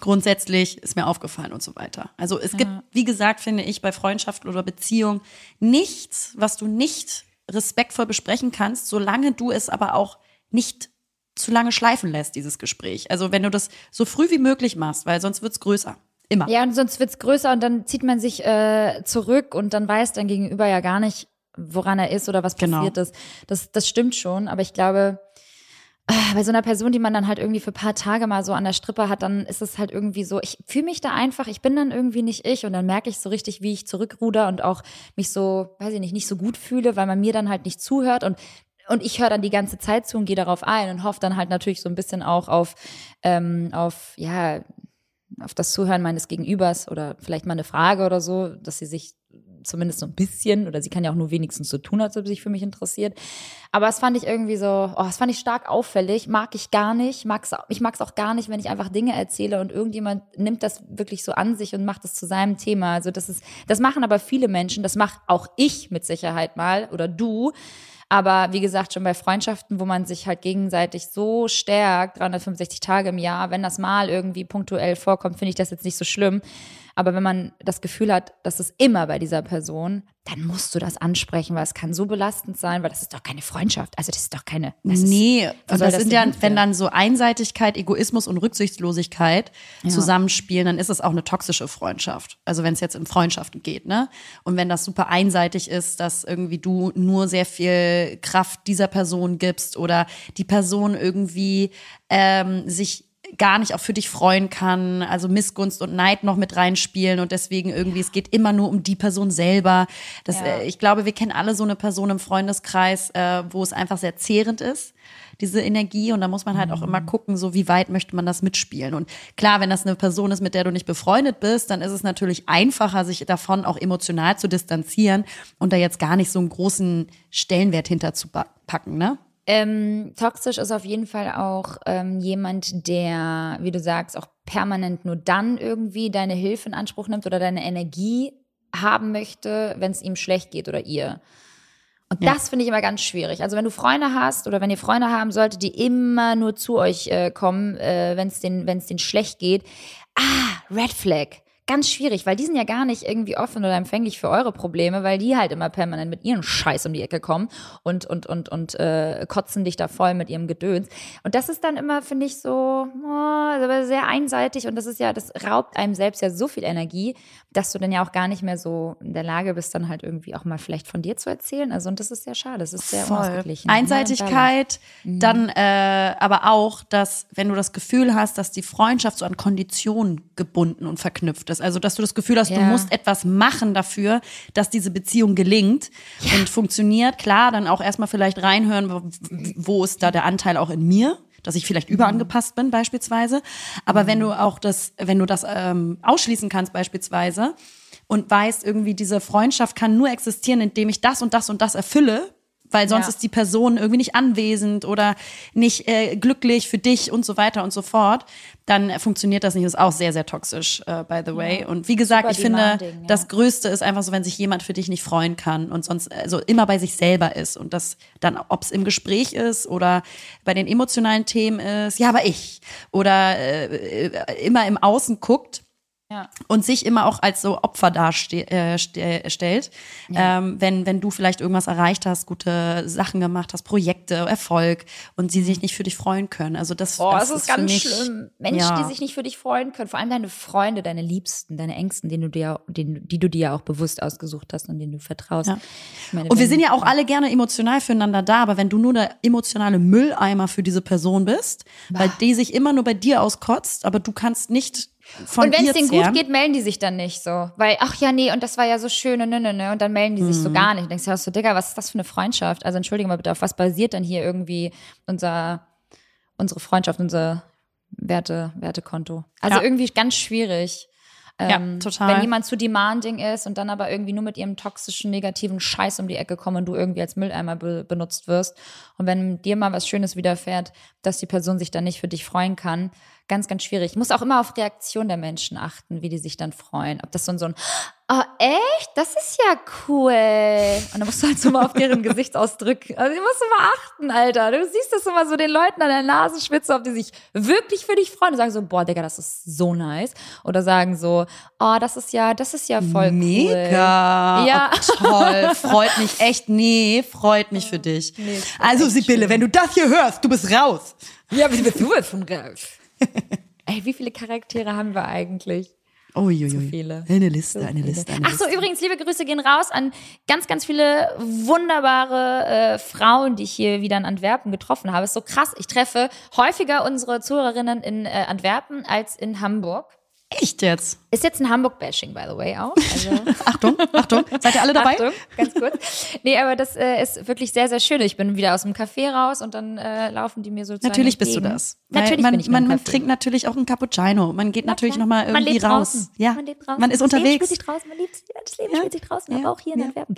grundsätzlich ist mir aufgefallen und so weiter. Also es gibt, wie gesagt, finde ich, bei Freundschaften oder Beziehungen nichts, was du nicht respektvoll besprechen kannst, solange du es aber auch nicht zu lange schleifen lässt, dieses Gespräch. Also wenn du das so früh wie möglich machst, weil sonst wird's größer. Immer. Ja, und sonst wird's größer und dann zieht man sich äh, zurück und dann weiß dein Gegenüber ja gar nicht, woran er ist oder was Genau. passiert ist. Das, das stimmt schon, aber ich glaube, äh, bei so einer Person, die man dann halt irgendwie für ein paar Tage mal so an der Strippe hat, dann ist es halt irgendwie so, ich fühle mich da einfach, ich bin dann irgendwie nicht ich und dann merke ich so richtig, wie ich zurückruder und auch mich so, weiß ich nicht, nicht so gut fühle, weil man mir dann halt nicht zuhört und und ich höre dann die ganze Zeit zu und gehe darauf ein und hoffe dann halt natürlich so ein bisschen auch auf, ähm, auf, ja, auf das Zuhören meines Gegenübers oder vielleicht mal eine Frage oder so, dass sie sich zumindest so ein bisschen oder sie kann ja auch nur wenigstens so tun, als ob sie sich für mich interessiert. Aber das fand ich irgendwie so, oh, das fand ich stark auffällig, mag ich gar nicht, mag's, ich mag es auch gar nicht, wenn ich einfach Dinge erzähle und irgendjemand nimmt das wirklich so an sich und macht es zu seinem Thema. Also das ist, das machen aber viele Menschen, das mache auch ich mit Sicherheit mal oder du. Aber wie gesagt, schon bei Freundschaften, wo man sich halt gegenseitig so stärkt, 365 Tage im Jahr, wenn das mal irgendwie punktuell vorkommt, finde ich das jetzt nicht so schlimm. Aber wenn man das Gefühl hat, das ist immer bei dieser Person, dann musst du das ansprechen, weil es kann so belastend sein, weil das ist doch keine Freundschaft. Also das ist doch keine. Das nee, ist, das, das sind ja, wenn dann so Einseitigkeit, Egoismus und Rücksichtslosigkeit zusammenspielen, dann ist es auch eine toxische Freundschaft. Also wenn es jetzt um Freundschaften geht, ne? Und wenn das super einseitig ist, dass irgendwie du nur sehr viel Kraft dieser Person gibst oder die Person irgendwie ähm, sich gar nicht auch für dich freuen kann, also Missgunst und Neid noch mit reinspielen und deswegen irgendwie, es geht immer nur um die Person selber. Das, Ja. äh, ich glaube, wir kennen alle so eine Person im Freundeskreis, äh, wo es einfach sehr zehrend ist, diese Energie. Und da muss man halt auch immer gucken, so wie weit möchte man das mitspielen. Und klar, wenn das eine Person ist, mit der du nicht befreundet bist, dann ist es natürlich einfacher, sich davon auch emotional zu distanzieren und da jetzt gar nicht so einen großen Stellenwert hinterzupacken, ne? Ähm, toxisch ist auf jeden Fall auch ähm, jemand, der, wie du sagst, auch permanent nur dann irgendwie deine Hilfe in Anspruch nimmt oder deine Energie haben möchte, wenn es ihm schlecht geht oder ihr. Und Ja. das finde ich immer ganz schwierig. Also wenn du Freunde hast oder wenn ihr Freunde haben solltet, die immer nur zu euch äh, kommen, äh, wenn es denen, wenn es denen schlecht geht, ah, Red Flag. Ganz schwierig, weil die sind ja gar nicht irgendwie offen oder empfänglich für eure Probleme, weil die halt immer permanent mit ihren Scheiß um die Ecke kommen und und und und äh, kotzen dich da voll mit ihrem Gedöns. Und das ist dann immer, finde ich, so oh, sehr einseitig und das ist ja, das raubt einem selbst ja so viel Energie, dass du dann ja auch gar nicht mehr so in der Lage bist, dann halt irgendwie auch mal vielleicht von dir zu erzählen. Also und das ist sehr schade. Das ist sehr Voll. unausgeglichen. Einseitigkeit, Mhm. dann äh, aber auch, dass wenn du das Gefühl hast, dass die Freundschaft so an Konditionen gebunden und verknüpft ist, also dass du das Gefühl hast, du Ja. musst etwas machen dafür, dass diese Beziehung gelingt und funktioniert, klar, dann auch erstmal vielleicht reinhören, wo, wo ist da der Anteil auch in mir, dass ich vielleicht überangepasst bin beispielsweise, aber wenn du auch das, wenn du das ähm, ausschließen kannst beispielsweise und weißt irgendwie diese Freundschaft kann nur existieren, indem ich das und das und das erfülle, weil sonst Ja. ist die Person irgendwie nicht anwesend oder nicht äh, glücklich für dich und so weiter und so fort, dann funktioniert das nicht. Das ist auch sehr, sehr toxisch, äh, by the way. Und wie gesagt, Super ich finde, ja. das Größte ist einfach so, wenn sich jemand für dich nicht freuen kann und sonst also immer bei sich selber ist und das dann, ob es im Gespräch ist oder bei den emotionalen Themen ist, ja, aber ich oder äh, äh, immer im Außen guckt Ja. und sich immer auch als so Opfer darstellt, äh, stellt. Ähm, wenn, wenn du vielleicht irgendwas erreicht hast, gute Sachen gemacht hast, Projekte, Erfolg und sie sich nicht für dich freuen können. Also das, Oh, das das ist für ganz mich, schlimm. Menschen, ja. die sich nicht für dich freuen können, vor allem deine Freunde, deine Liebsten, deine Ängsten, denen du dir, den, die du dir ja auch bewusst ausgesucht hast und denen du vertraust. Ja. Meine, Und wir sind ja auch alle gerne emotional füreinander da, aber wenn du nur der emotionale Mülleimer für diese Person bist, weil die sich immer nur bei dir auskotzt, aber du kannst nicht und wenn es denen gut geht, melden die sich dann nicht so. Weil, ach ja, nee, und das war ja so schön und ne, ne, ne. Und dann melden die sich Mhm. so gar nicht. Du denkst ja so, Digga, was ist das für eine Freundschaft? Also entschuldige mal bitte, auf was basiert denn hier irgendwie unser, unsere Freundschaft, unser Werte, Wertekonto? Also Ja. irgendwie ganz schwierig. Ja, Ähm, total. Wenn jemand zu demanding ist und dann aber irgendwie nur mit ihrem toxischen, negativen Scheiß um die Ecke kommt und du irgendwie als Mülleimer be benutzt wirst. Und wenn dir mal was Schönes widerfährt, dass die Person sich dann nicht für dich freuen kann, ganz, ganz schwierig. Ich muss auch immer auf Reaktion der Menschen achten, wie die sich dann freuen. Ob das so ein, so ein oh echt? Das ist ja cool. Und dann musst du halt so mal auf deren Gesichtsausdruck, also die musst du mal achten, Alter. Du siehst das immer so den Leuten an der Nasenspitze, ob die sich wirklich für dich freuen und sagen so, boah, Digga, das ist so nice. Oder sagen so, oh, das ist ja, das ist ja voll cool. Mega. Ja. Oh, toll. Freut mich echt. Nee, freut mich für dich. Nee, also, Sibylle, schön. wenn du das hier hörst, du bist raus. Ja, wie bist du jetzt von Ralf? Ey, wie viele Charaktere haben wir eigentlich? Uiuiui. viele. Eine Liste, eine Liste, eine Ach so, Liste. übrigens, liebe Grüße gehen raus an ganz, ganz viele wunderbare äh, Frauen, die ich hier wieder in Antwerpen getroffen habe. Ist so krass. Ich treffe häufiger unsere Zuhörerinnen in äh, Antwerpen als in Hamburg. Echt jetzt? Ist jetzt ein Hamburg-Bashing, by the way, auch. Also, Achtung, Achtung. Seid ihr alle dabei? Achtung, ganz kurz. Nee, aber das äh, ist wirklich sehr, sehr schön. Ich bin wieder aus dem Café raus und dann äh, laufen die mir sozusagen Natürlich bist du entgegen. das. Natürlich man, bin ich man, man trinkt natürlich auch einen Cappuccino. Man geht natürlich klar. nochmal Man irgendwie lebt raus. Draußen. Ja. Man lebt draußen. Man ist Das Leben unterwegs. spielt sich draußen. Man liebt das Leben Ja. spielt sich draußen, Ja. aber auch hier in Ja. Antwerpen.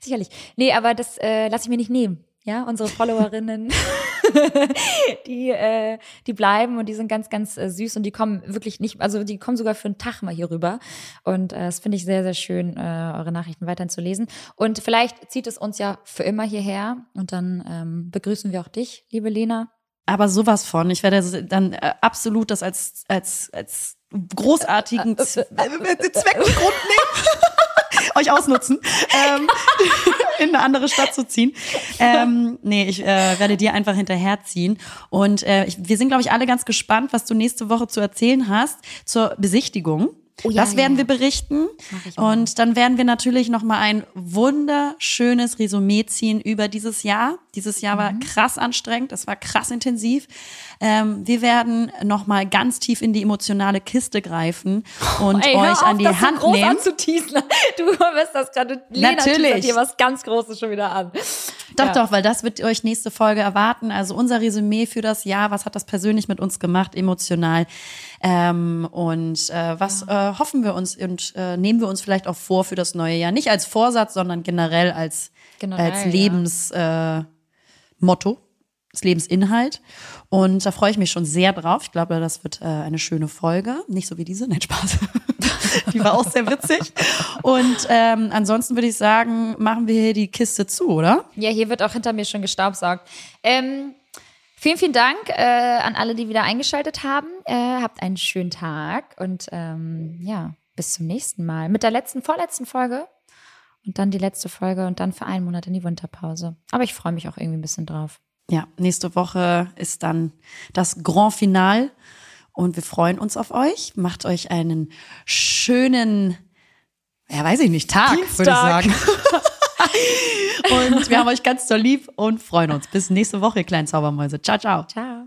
Sicherlich. Nee, aber das äh, lasse ich mir nicht nehmen. Ja, unsere Followerinnen, die, äh, die bleiben und die sind ganz, ganz äh, süß und die kommen wirklich nicht, also die kommen sogar für einen Tag mal hier rüber. Und äh, das finde ich sehr, sehr schön, äh, eure Nachrichten weiterhin zu lesen. Und vielleicht zieht es uns ja für immer hierher und dann ähm, begrüßen wir auch dich, liebe Lena. Aber sowas von. Ich werde dann äh, absolut das als, als, als großartigen Z Zweckgrund nehmen. Euch ausnutzen, ähm, in eine andere Stadt zu ziehen. Ähm, nee, ich äh, werde dir einfach hinterherziehen. Und äh, ich, wir sind, glaube ich, alle ganz gespannt, was du nächste Woche zu erzählen hast zur Besichtigung. Oh ja, das werden ja. wir berichten. Und dann werden wir natürlich noch mal ein wunderschönes Resümee ziehen über dieses Jahr. Dieses Jahr Mhm. war krass anstrengend, das war krass intensiv. Ähm, wir werden noch mal ganz tief in die emotionale Kiste greifen und Ey, hör euch auf, an die das so Hand groß nehmen. anzuteasen. Du wirst das gerade. Lena Natürlich. hier was ganz Großes schon wieder an. Doch, Ja. doch, weil das wird euch nächste Folge erwarten. Also unser Resümee für das Jahr, was hat das persönlich mit uns gemacht, emotional. Ähm, und äh, was äh, hoffen wir uns und äh, nehmen wir uns vielleicht auch vor für das neue Jahr. Nicht als Vorsatz, sondern generell als, Generell, als ja. Motto, als Lebensinhalt. Und da freue ich mich schon sehr drauf. Ich glaube, das wird äh, eine schöne Folge. Nicht so wie diese, nein, Spaß. die war auch sehr witzig. Und ähm, ansonsten würde ich sagen, machen wir hier die Kiste zu, oder? Ja, hier wird auch hinter mir schon gestaubsaugt. Ähm, vielen, vielen Dank äh, an alle, die wieder eingeschaltet haben. Äh, habt einen schönen Tag und ähm, ja, bis zum nächsten Mal. Mit der letzten, vorletzten Folge. Und dann die letzte Folge und dann für einen Monat in die Winterpause. Aber ich freue mich auch irgendwie ein bisschen drauf. Ja, nächste Woche ist dann das Grand Final und wir freuen uns auf euch. Macht euch einen schönen, ja, weiß ich nicht, Tag, würde ich sagen. und wir haben euch ganz doll lieb und freuen uns. Bis nächste Woche, ihr kleinen Zaubermäuse. Ciao, ciao. Ciao.